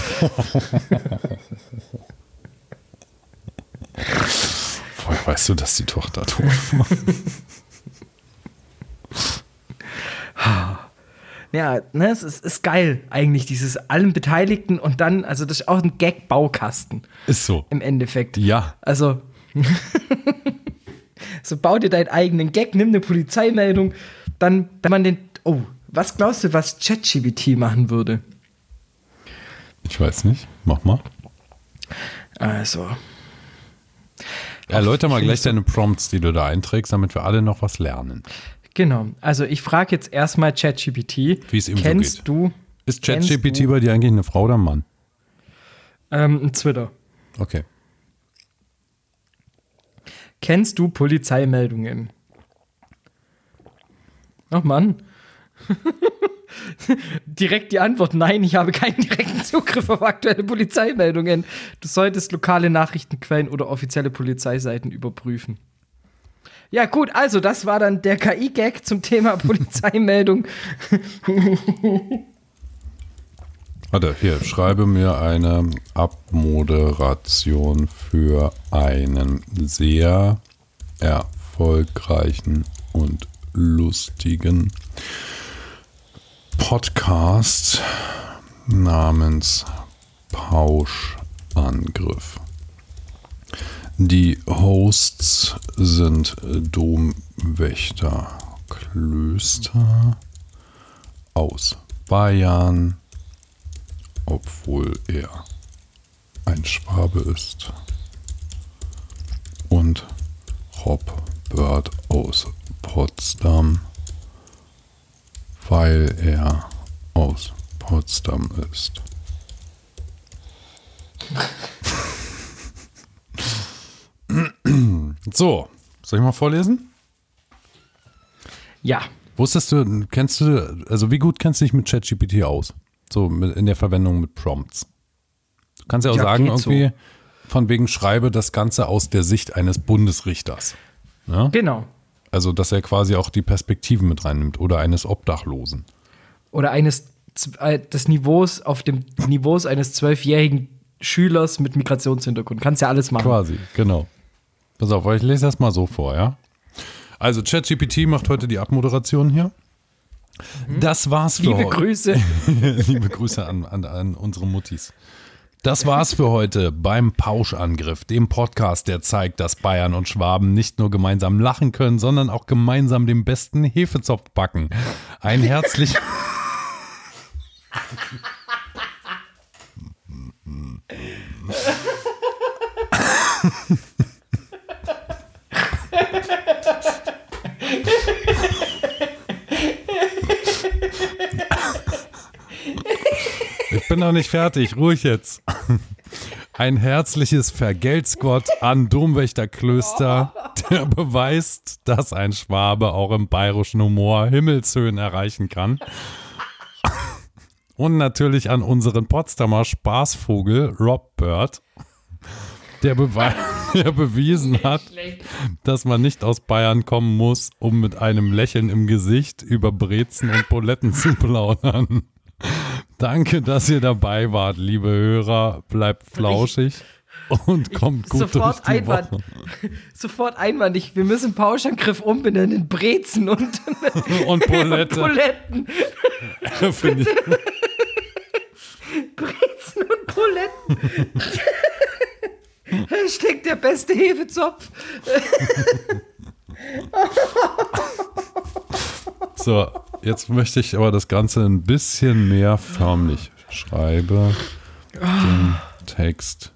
Woher weißt du, dass die Tochter tot war? ja, ne, es ist, ist, geil eigentlich, dieses allen Beteiligten und dann, also das ist auch ein Gag-Baukasten. Ist so. Im Endeffekt. Ja. Also, so bau dir deinen eigenen Gag, nimm eine Polizeimeldung, dann, wenn man den, oh, was glaubst du, was ChatGBT machen würde? Ich weiß nicht, mach mal. Also, Erläuter mal gleich deine Prompts, die du da einträgst, damit wir alle noch was lernen. Genau. Also ich frage jetzt erstmal ChatGPT. Wie es ihm kennst so geht. Du, Ist ChatGPT bei dir eigentlich eine Frau oder ein Mann? Ähm, ein Twitter. Okay. Kennst du Polizeimeldungen? Ach Mann. Direkt die Antwort: Nein, ich habe keinen direkten Zugriff auf aktuelle Polizeimeldungen. Du solltest lokale Nachrichtenquellen oder offizielle Polizeiseiten überprüfen. Ja, gut, also das war dann der KI-Gag zum Thema Polizeimeldung. Warte, hier, schreibe mir eine Abmoderation für einen sehr erfolgreichen und lustigen Podcast namens Pauschangriff. Die Hosts sind Domwächter Klöster aus Bayern, obwohl er ein Schwabe ist. Und Rob Bird aus Potsdam, weil er aus Potsdam ist. so, soll ich mal vorlesen? Ja. Wusstest du, kennst du, also wie gut kennst du dich mit ChatGPT aus? So mit, in der Verwendung mit Prompts. Du kannst ja auch Ja, sagen, geht so. irgendwie, von wegen schreibe das Ganze aus der Sicht eines Bundesrichters. Ja? Genau. Also, dass er quasi auch die Perspektiven mit reinnimmt oder eines Obdachlosen. Oder eines äh, des Niveaus auf dem Niveaus eines zwölfjährigen Schülers mit Migrationshintergrund. Kannst ja alles machen. Quasi, genau. Pass auf, ich lese das mal so vor, ja? Also, ChatGPT macht heute die Abmoderation hier. Das war's für Mhm. Liebe heute. Grüße. Liebe Grüße an, an, an unsere Muttis. Das war's für heute beim Pauschangriff, dem Podcast, der zeigt, dass Bayern und Schwaben nicht nur gemeinsam lachen können, sondern auch gemeinsam den besten Hefezopf backen. Ein herzlich. Ich bin noch nicht fertig, ruhig jetzt. Ein herzliches Vergelt's-Gott an Domwächterklöster, der beweist, dass ein Schwabe auch im bayerischen Humor Himmelshöhen erreichen kann. Und natürlich an unseren Potsdamer Spaßvogel Rob Bird, der, bewei- der bewiesen hat, dass man nicht aus Bayern kommen muss, um mit einem Lächeln im Gesicht über Brezen und Poletten zu plaudern. Danke, dass ihr dabei wart, liebe Hörer. Bleibt flauschig und kommt gut sofort durch die Einwand. Woche. Sofort einwandig. Wir müssen Pauschangriff umbenennen in Brezen und Und Polette, Poletten. finde ich. Brezen und Poletten. Hashtag der beste Hefezopf. So, jetzt möchte ich aber das Ganze ein bisschen mehr förmlich. Schreibe den Text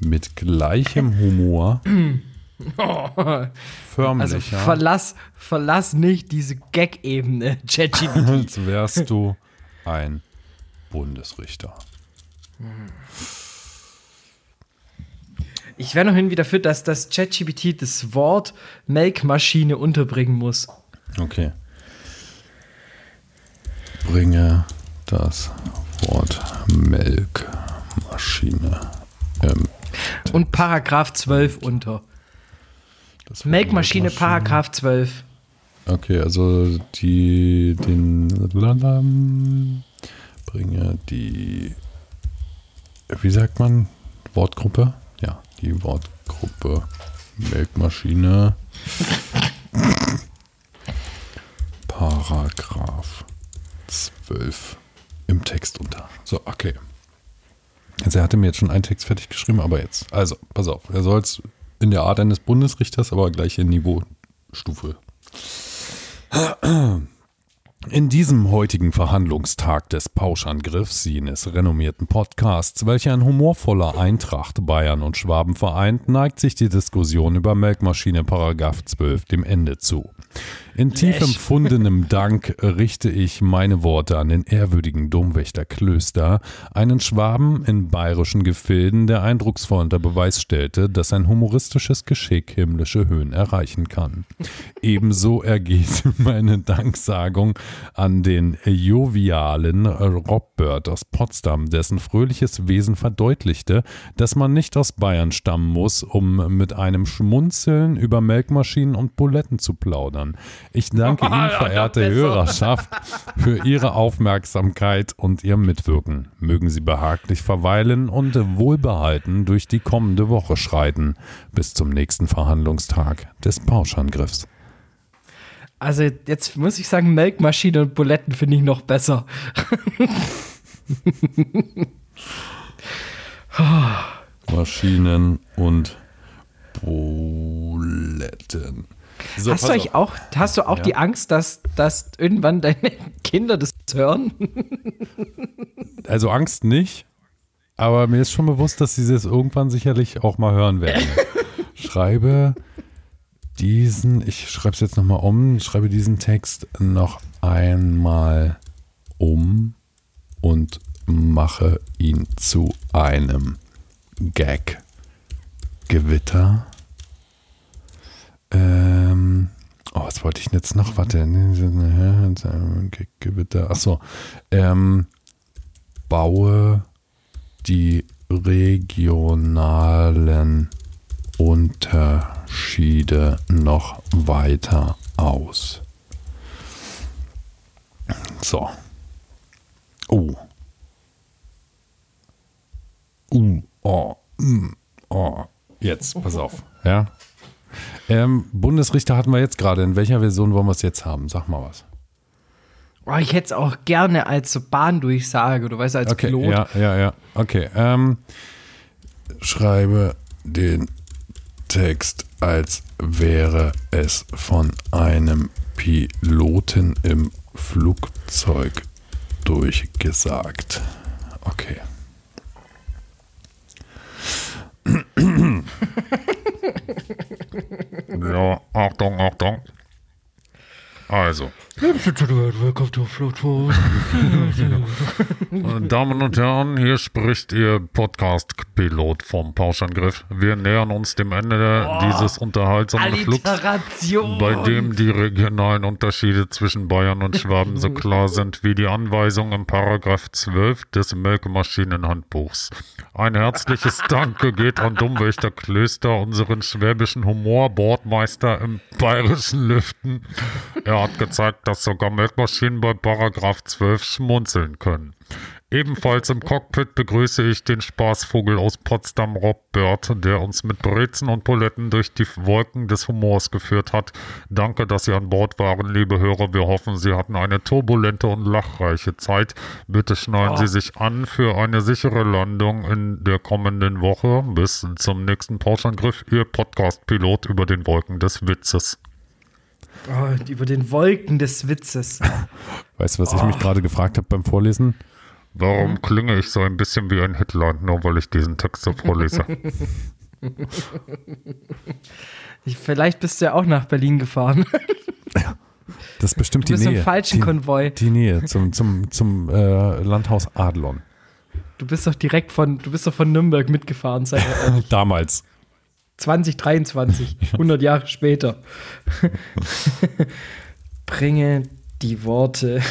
mit gleichem Humor. Also Förmlicher. verlass, verlass nicht diese Gag-Ebene, ChatGPT. als wärst du ein Bundesrichter. Ich wäre noch hin wieder für, dass das ChatGPT das Wort Melkmaschine unterbringen muss. Okay. Bringe das Wort Melkmaschine. Ähm, Und Paragraph 12 unter. Melkmaschine. Paragraph 12. Okay, also die, den, bringe die, wie sagt man, Wortgruppe? Ja, die Wortgruppe Melkmaschine. Paragraph 12 im Text unter. So, okay. Also er hatte mir jetzt schon einen Text fertig geschrieben, aber jetzt. Also, pass auf, er soll es in der Art eines Bundesrichters, aber gleiche Niveaustufe in diesem heutigen Verhandlungstag des Pauschangriffs jenes renommierten Podcasts, welcher in humorvoller Eintracht Bayern und Schwaben vereint, neigt sich die Diskussion über Melkmaschine Paragraph 12 dem Ende zu. In tief empfundenem Dank richte ich meine Worte an den ehrwürdigen Domwächter Klöster, einen Schwaben in bayerischen Gefilden, der eindrucksvoll unter Beweis stellte, dass ein humoristisches Geschick himmlische Höhen erreichen kann. Ebenso ergeht meine Danksagung an den jovialen Rob Bird aus Potsdam, dessen fröhliches Wesen verdeutlichte, dass man nicht aus Bayern stammen muss, um mit einem Schmunzeln über Melkmaschinen und Buletten zu plaudern. Ich danke Ihnen, verehrte Hörerschaft, für Ihre Aufmerksamkeit und Ihr Mitwirken. Mögen Sie behaglich verweilen und wohlbehalten durch die kommende Woche schreiten. Bis zum nächsten Verhandlungstag des Pauschangriffs. Also jetzt muss ich sagen, Melkmaschine und Buletten finde ich noch besser. Maschinen und Buletten. So, hast du euch auch, hast du auch ja. die Angst, dass, dass irgendwann deine Kinder das hören? Also Angst nicht, aber mir ist schon bewusst, dass sie das irgendwann sicherlich auch mal hören werden. schreibe diesen, ich schreibe es jetzt nochmal um, schreibe diesen Text noch einmal um und mache ihn zu einem Gag. Gewitter. Ähm, oh, was wollte ich jetzt noch? Warte. Gewitter. Achso. Ähm, baue die regionalen Unterschiede noch weiter aus. So. Oh. Uh, oh, mm, oh. Jetzt, pass auf. Ja. Ähm, Bundesrichter hatten wir jetzt gerade. In welcher Version wollen wir es jetzt haben? Sag mal was. Oh, ich hätte es auch gerne als Bahndurchsage, du weißt, als okay, Pilot. Ja, ja, ja. Okay. Ähm, schreibe den Text, als wäre es von einem Piloten im Flugzeug durchgesagt. Okay. Ja, Achtung, Achtung. Also. Damen und Herren, hier spricht Ihr Podcast-Pilot vom Pauschangriff. Wir nähern uns dem Ende oh, dieses unterhaltsamen Flugs, bei dem die regionalen Unterschiede zwischen Bayern und Schwaben so klar sind wie die Anweisung im Paragraph 12 des Melkmaschinenhandbuchs. Ein herzliches Danke geht an Dummwächter Klöster, unseren schwäbischen Humorbordmeister im bayerischen Lüften. Er hat gezeigt, dass sogar Melkmaschinen bei Paragraph 12 schmunzeln können. Ebenfalls im Cockpit begrüße ich den Spaßvogel aus Potsdam, Rob Bird, der uns mit Brezen und Poletten durch die Wolken des Humors geführt hat. Danke, dass Sie an Bord waren, liebe Hörer. Wir hoffen, Sie hatten eine turbulente und lachreiche Zeit. Bitte schnallen oh. Sie sich an für eine sichere Landung in der kommenden Woche. Bis zum nächsten Pauschangriff, Ihr Podcast-Pilot über den Wolken des Witzes. Oh, über den Wolken des Witzes. Weißt du, was oh. ich mich gerade gefragt habe beim Vorlesen? Warum klinge ich so ein bisschen wie ein Hitler, nur weil ich diesen Text so vorlese? Vielleicht bist du ja auch nach Berlin gefahren. Ja, das ist bestimmt du bist die Nähe. im falschen die, Konvoi. Die Nähe zum, zum, zum äh, Landhaus Adlon. Du bist doch direkt von, du bist doch von Nürnberg mitgefahren, seit Damals. 2023, 100 Jahre später. Bringe die Worte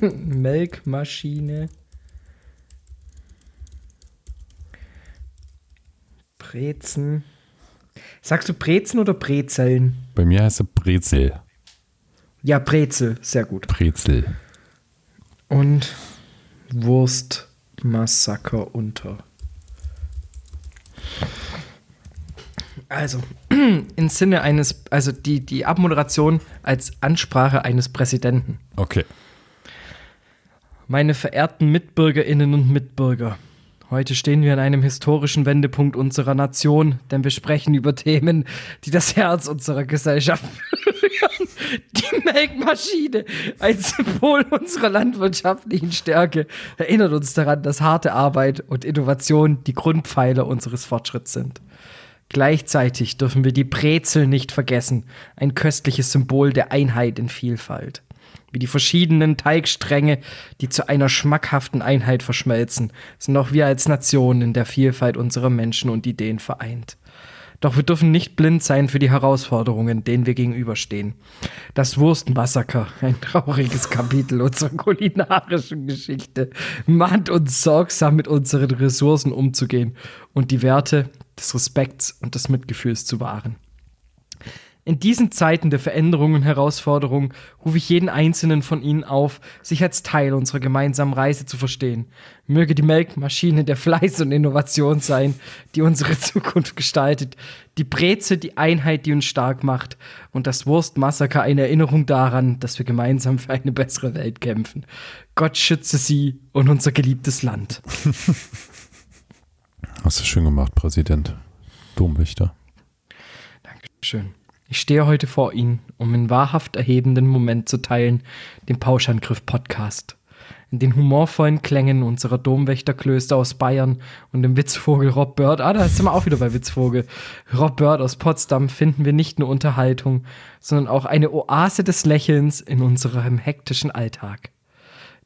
Melkmaschine, Brezen. Sagst du Brezen oder Brezeln? Bei mir heißt es Brezel. Ja, Brezel, sehr gut. Brezel. Und Wurstmassaker unter. Also, im Sinne eines, also die, die Abmoderation als Ansprache eines Präsidenten. Okay. Meine verehrten Mitbürgerinnen und Mitbürger, heute stehen wir an einem historischen Wendepunkt unserer Nation, denn wir sprechen über Themen, die das Herz unserer Gesellschaft berühren. Die Melkmaschine, ein Symbol unserer landwirtschaftlichen Stärke, erinnert uns daran, dass harte Arbeit und Innovation die Grundpfeiler unseres Fortschritts sind. Gleichzeitig dürfen wir die Brezel nicht vergessen, ein köstliches Symbol der Einheit in Vielfalt. Wie die verschiedenen Teigstränge, die zu einer schmackhaften Einheit verschmelzen, sind auch wir als Nation in der Vielfalt unserer Menschen und Ideen vereint. Doch wir dürfen nicht blind sein für die Herausforderungen, denen wir gegenüberstehen. Das Wurstenmassaker, ein trauriges Kapitel unserer kulinarischen Geschichte, mahnt uns sorgsam mit unseren Ressourcen umzugehen und die Werte des Respekts und des Mitgefühls zu wahren. In diesen Zeiten der Veränderungen und Herausforderungen rufe ich jeden einzelnen von Ihnen auf, sich als Teil unserer gemeinsamen Reise zu verstehen. Möge die Melkmaschine der Fleiß und Innovation sein, die unsere Zukunft gestaltet, die Breze die Einheit, die uns stark macht und das Wurstmassaker eine Erinnerung daran, dass wir gemeinsam für eine bessere Welt kämpfen. Gott schütze Sie und unser geliebtes Land. Hast du schön gemacht, Präsident. Domwächter. Dankeschön. Ich stehe heute vor Ihnen, um in wahrhaft erhebenden Moment zu teilen, den Pauschangriff-Podcast. In den humorvollen Klängen unserer Domwächterklöster aus Bayern und dem Witzvogel Rob Bird, ah, da sind wir auch wieder bei Witzvogel, Rob Bird aus Potsdam finden wir nicht nur Unterhaltung, sondern auch eine Oase des Lächelns in unserem hektischen Alltag.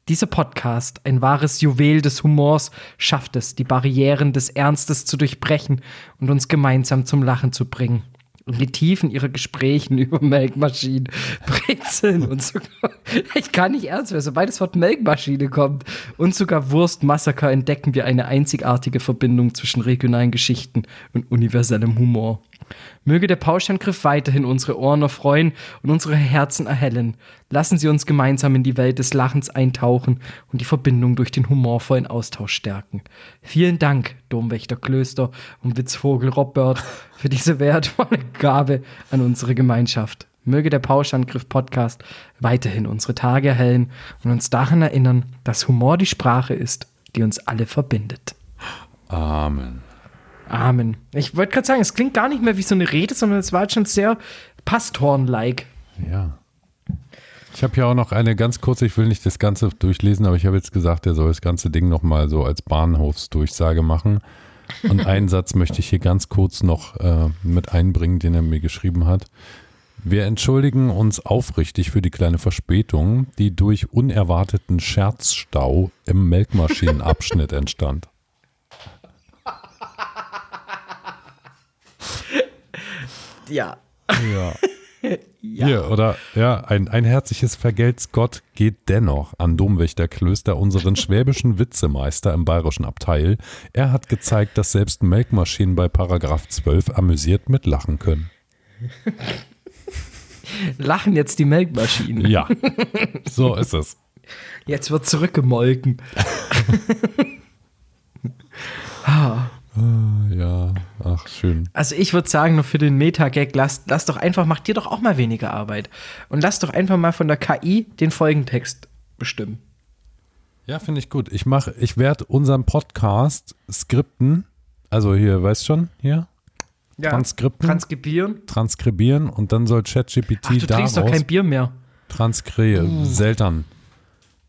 Dieser Podcast, ein wahres Juwel des Humors, schafft es, die Barrieren des Ernstes zu durchbrechen und uns gemeinsam zum Lachen zu bringen und die Tiefen ihrer Gesprächen über Melkmaschinen, Brezeln und sogar, ich kann nicht ernst werden, sobald das Wort Melkmaschine kommt und sogar Wurstmassaker entdecken wir eine einzigartige Verbindung zwischen regionalen Geschichten und universellem Humor. Möge der Pauschangriff weiterhin unsere Ohren erfreuen und unsere Herzen erhellen. Lassen Sie uns gemeinsam in die Welt des Lachens eintauchen und die Verbindung durch den humorvollen Austausch stärken. Vielen Dank, Domwächter Klöster und Witzvogel Robbert, für diese wertvolle Gabe an unsere Gemeinschaft. Möge der Pauschangriff Podcast weiterhin unsere Tage erhellen und uns daran erinnern, dass Humor die Sprache ist, die uns alle verbindet. Amen. Amen. Ich wollte gerade sagen, es klingt gar nicht mehr wie so eine Rede, sondern es war halt schon sehr Pastoren-like. Ja. Ich habe hier auch noch eine ganz kurze, ich will nicht das Ganze durchlesen, aber ich habe jetzt gesagt, er soll das ganze Ding nochmal so als Bahnhofsdurchsage machen. Und einen Satz möchte ich hier ganz kurz noch äh, mit einbringen, den er mir geschrieben hat. Wir entschuldigen uns aufrichtig für die kleine Verspätung, die durch unerwarteten Scherzstau im Melkmaschinenabschnitt entstand. Ja. Ja. ja. Hier, oder ja, ein, ein herzliches Vergelt's Gott geht dennoch an Domwächterklöster, unseren schwäbischen Witzemeister im bayerischen Abteil. Er hat gezeigt, dass selbst Melkmaschinen bei Paragraph 12 amüsiert mitlachen können. Lachen jetzt die Melkmaschinen. Ja, so ist es. Jetzt wird zurückgemolken. ah. Ah, ja, ach, schön. Also ich würde sagen, nur für den Meta-Gag, lass, lass doch einfach, mach dir doch auch mal weniger Arbeit. Und lass doch einfach mal von der KI den Folgentext bestimmen. Ja, finde ich gut. Ich mache, ich werde unseren Podcast skripten, also hier, weißt schon, hier? Ja, Transkripten. Transkribieren. Transkribieren und dann soll ChatGPT daraus... du trinkst doch kein Bier mehr. Transkre... Uh. Seltern.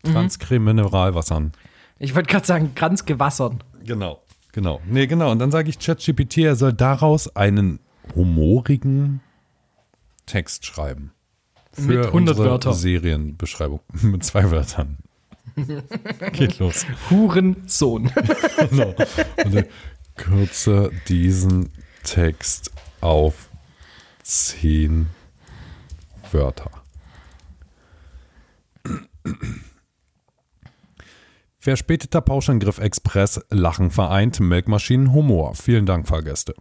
Transkre Mineralwassern. Ich wollte gerade sagen, Kranzgewassern. Genau. Genau. Nee, genau. Und dann sage ich ChatGPT, er soll daraus einen humorigen Text schreiben. Für Mit 100 Wörtern. Serienbeschreibung. Mit zwei Wörtern. Geht los. Hurensohn. genau. Und kürze diesen Text auf zehn Wörter. Verspäteter Pauschangriff Express, Lachen vereint, Melkmaschinen, Humor. Vielen Dank, Fahrgäste.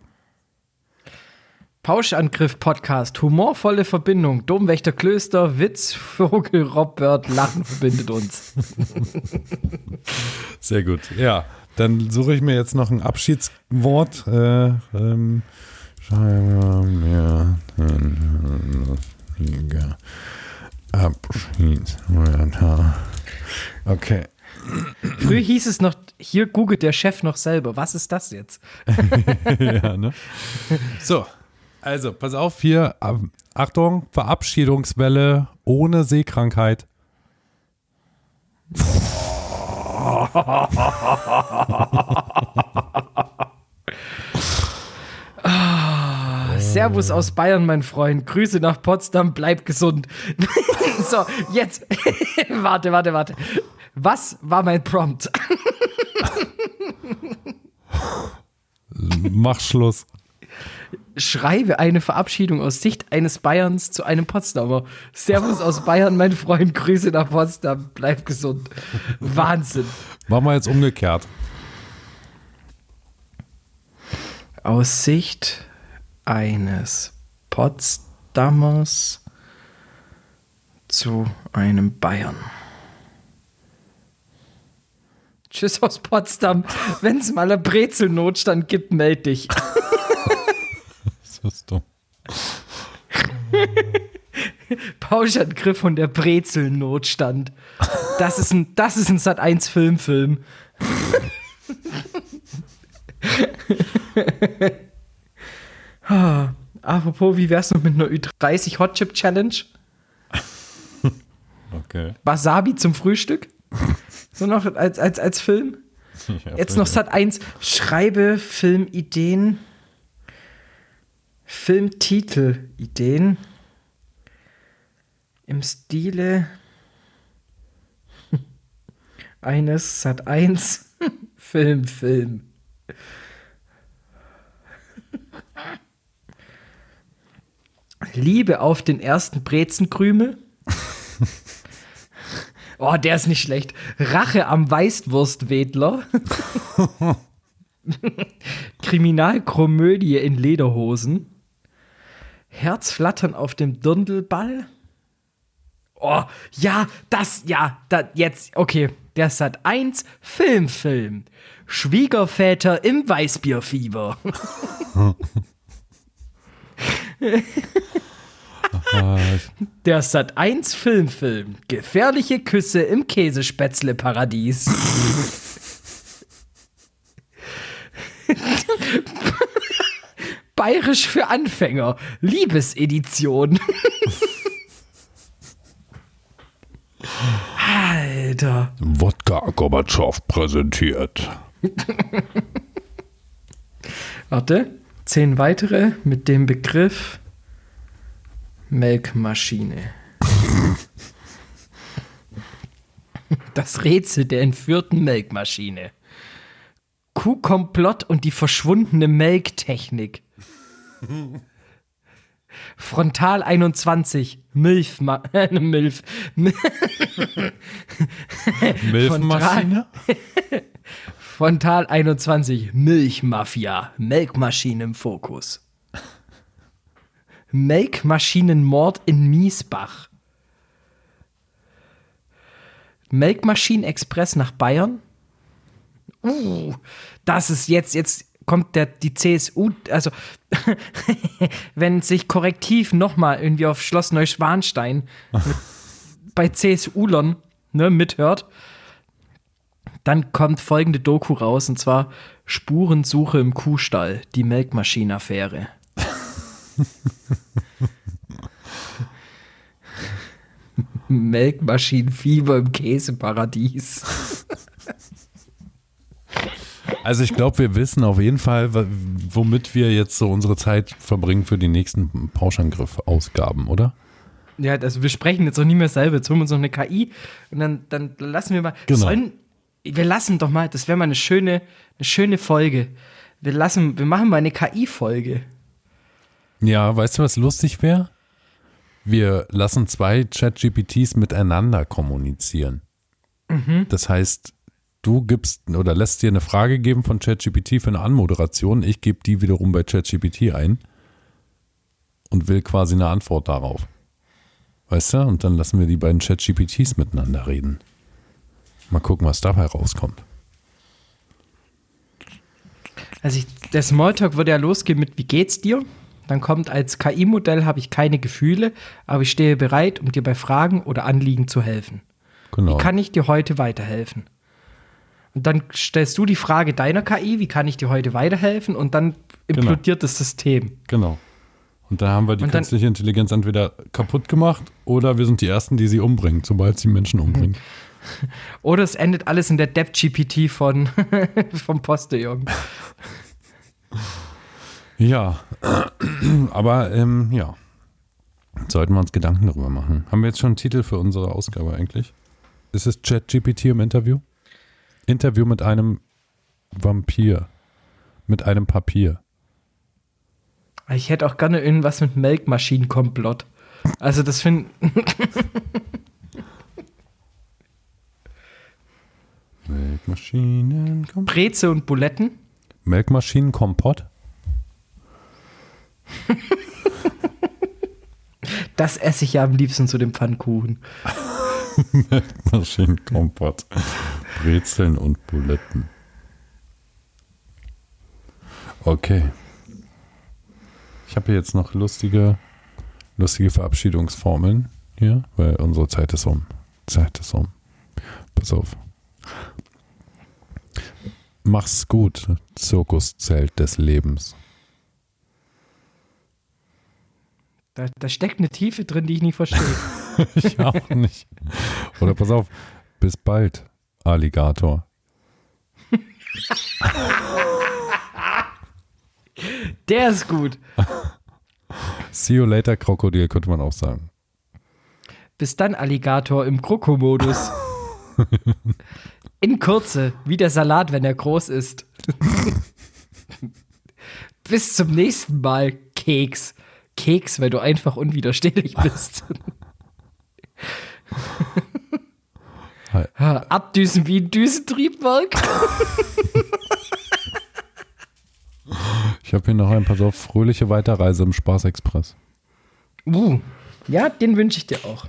Pauschangriff Podcast, humorvolle Verbindung, Domwächter Klöster, Witz, Vogel, Robbird, Lachen verbindet uns. Sehr gut. Ja, dann suche ich mir jetzt noch ein Abschiedswort. Äh, ähm, Abschiedswörter. Okay. Früher hieß es noch, hier googelt der Chef noch selber. Was ist das jetzt? ja, ne? So, also, pass auf hier. Achtung, Verabschiedungswelle ohne Seekrankheit. Ah, Servus aus Bayern, mein Freund. Grüße nach Potsdam, bleib gesund. so, jetzt. warte, warte, warte. Was war mein Prompt? Mach Schluss. Schreibe eine Verabschiedung aus Sicht eines Bayerns zu einem Potsdamer. Servus aus Bayern, mein Freund. Grüße nach Potsdam. Bleib gesund. Wahnsinn. Machen wir jetzt umgekehrt. Aus Sicht eines Potsdamer damals zu einem Bayern. Tschüss aus Potsdam. Wenn es mal eine Brezelnotstand gibt, meld dich. Das ist dumm. Pauschangriff von der Brezelnotstand. Das ist ein, das ist ein Sat 1 Filmfilm. Ah, Apropos, wie wär's noch mit einer Ü30 Hot Chip Challenge? Okay. Wasabi zum Frühstück? So noch als, als, als Film? Ja, Jetzt noch Sat 1. Schreibe Filmideen. Filmtitel-Ideen. Im Stile eines Sat 1 Film, Film. Liebe auf den ersten Brezenkrümel. Oh, der ist nicht schlecht. Rache am Weißwurstwedler. Kriminalkomödie in Lederhosen. Herzflattern auf dem Dirndlball. Oh, ja, das, ja, da, jetzt, okay. Der Sat 1 Filmfilm. Schwiegerväter im Weißbierfieber. Der Sat 1 Filmfilm. Gefährliche Küsse im Käsespätzle-Paradies. Bayerisch für Anfänger. Liebesedition. Alter. Wodka Gorbatschow präsentiert. Warte. Zehn weitere mit dem Begriff Melkmaschine. Das Rätsel der entführten Melkmaschine. Kuhkomplott und die verschwundene Melktechnik. Frontal 21. Milf. Äh, Milf. Milfmaschine? Frontal 21. Milchmafia. Melkmaschine im Fokus. Melkmaschinenmord in Miesbach. Melkmaschinenexpress nach Bayern. Uh, das ist jetzt, jetzt kommt der, die CSU, also wenn sich korrektiv nochmal irgendwie auf Schloss Neuschwanstein mit, bei CSU-Lern ne, mithört, dann kommt folgende Doku raus und zwar Spurensuche im Kuhstall, die Melkmaschinenaffäre. Melkmaschinenfieber im Käseparadies. Also ich glaube, wir wissen auf jeden Fall, womit wir jetzt so unsere Zeit verbringen für die nächsten Pauschangriff-Ausgaben, oder? Ja, also wir sprechen jetzt auch nicht mehr selber. Jetzt holen wir uns noch eine KI und dann, dann lassen wir mal. Genau. Sollen, wir lassen doch mal, das wäre mal eine schöne, eine schöne Folge. Wir lassen, wir machen mal eine KI-Folge. Ja, weißt du, was lustig wäre? Wir lassen zwei Chat-GPTs miteinander kommunizieren. Das heißt, du gibst oder lässt dir eine Frage geben von ChatGPT für eine Anmoderation. Ich gebe die wiederum bei ChatGPT ein und will quasi eine Antwort darauf. Weißt du? Und dann lassen wir die beiden ChatGPTs miteinander reden. Mal gucken, was dabei rauskommt. Also ich, der Smalltalk würde ja losgehen mit Wie geht's dir? Dann kommt als KI-Modell habe ich keine Gefühle, aber ich stehe bereit, um dir bei Fragen oder Anliegen zu helfen. Genau. Wie kann ich dir heute weiterhelfen? Und dann stellst du die Frage deiner KI, wie kann ich dir heute weiterhelfen? Und dann implodiert das System. Genau. Und da haben wir die dann- künstliche Intelligenz entweder kaputt gemacht oder wir sind die Ersten, die sie umbringen, sobald sie Menschen umbringen. Oder es endet alles in der Depp-GPT von vom Postillon. Ja, aber ähm, ja, sollten wir uns Gedanken darüber machen. Haben wir jetzt schon einen Titel für unsere Ausgabe eigentlich? Ist es ChatGPT im Interview? Interview mit einem Vampir. Mit einem Papier. Ich hätte auch gerne irgendwas mit Melkmaschinenkomplott. Also das finde Melkmaschinen. Breze und Buletten. Melkmaschinenkompott? Das esse ich ja am liebsten zu dem Pfannkuchen. Maschinenkompott. Brezeln und Buletten. Okay. Ich habe hier jetzt noch lustige, lustige Verabschiedungsformeln hier, weil unsere Zeit ist um. Zeit ist um. Pass auf. Mach's gut, Zirkuszelt des Lebens. Da, da steckt eine Tiefe drin, die ich nicht verstehe. ich auch nicht. Oder pass auf, bis bald, Alligator. Der ist gut. See you later, Krokodil, könnte man auch sagen. Bis dann, Alligator im Krokomodus. In Kürze, wie der Salat, wenn er groß ist. Bis zum nächsten Mal, Keks. Keks, weil du einfach unwiderstehlich bist. Abdüsen wie ein Düsentriebwerk. Ich habe hier noch ein paar auf fröhliche Weiterreise im Spaßexpress. Uh, ja, den wünsche ich dir auch.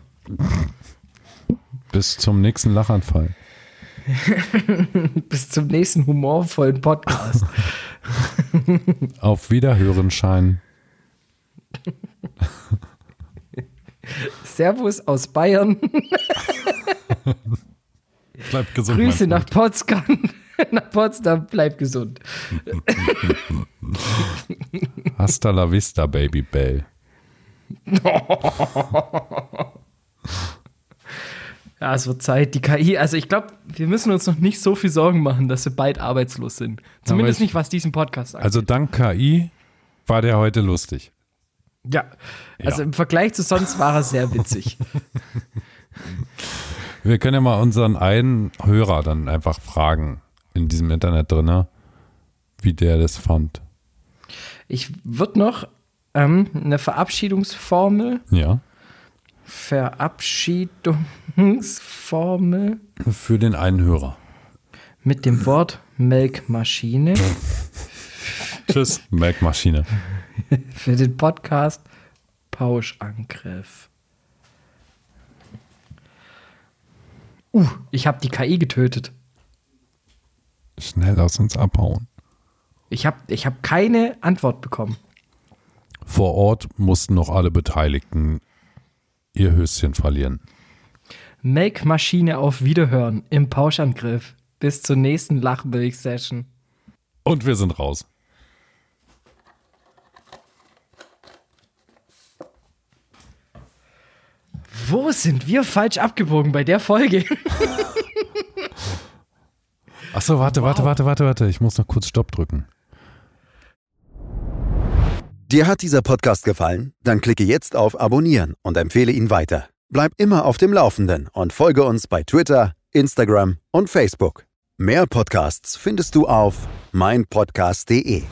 Bis zum nächsten Lachanfall. Bis zum nächsten humorvollen Podcast. Auf Wiederhören scheinen. Servus aus Bayern. Bleib gesund. Grüße nach Potsdam. nach Potsdam, bleib gesund. Hasta la vista, Baby Bell. Ja, es wird Zeit. Die KI, also ich glaube, wir müssen uns noch nicht so viel Sorgen machen, dass wir bald arbeitslos sind. Zumindest ich- nicht, was diesen Podcast angeht. Also dank KI war der heute lustig. Ja. Also Ja. im Vergleich zu sonst war er sehr witzig. Wir können ja mal unseren einen Hörer dann einfach fragen in diesem Internet drin, wie der das fand. Ich würde noch ähm, eine Verabschiedungsformel, Ja. Verabschiedungsformel Für den einen Hörer. mit dem Wort Melkmaschine Tschüss. Melkmaschine. für den Podcast Pauschangriff. Uh, ich habe die KI getötet. Schnell aus uns abhauen. Ich habe ich hab keine Antwort bekommen. Vor Ort mussten noch alle Beteiligten ihr Höschen verlieren. Melkmaschine auf Wiederhören im Pauschangriff. Bis zur nächsten Lachmilch-Session. Und wir sind raus. Wo sind wir falsch abgebogen bei der Folge? Achso, warte, warte, warte, warte, warte. Ich muss noch kurz Stopp drücken. Dir hat dieser Podcast gefallen? Dann klicke jetzt auf Abonnieren und empfehle ihn weiter. Bleib immer auf dem Laufenden und folge uns bei Twitter, Instagram und Facebook. Mehr Podcasts findest du auf meinpodcast.de.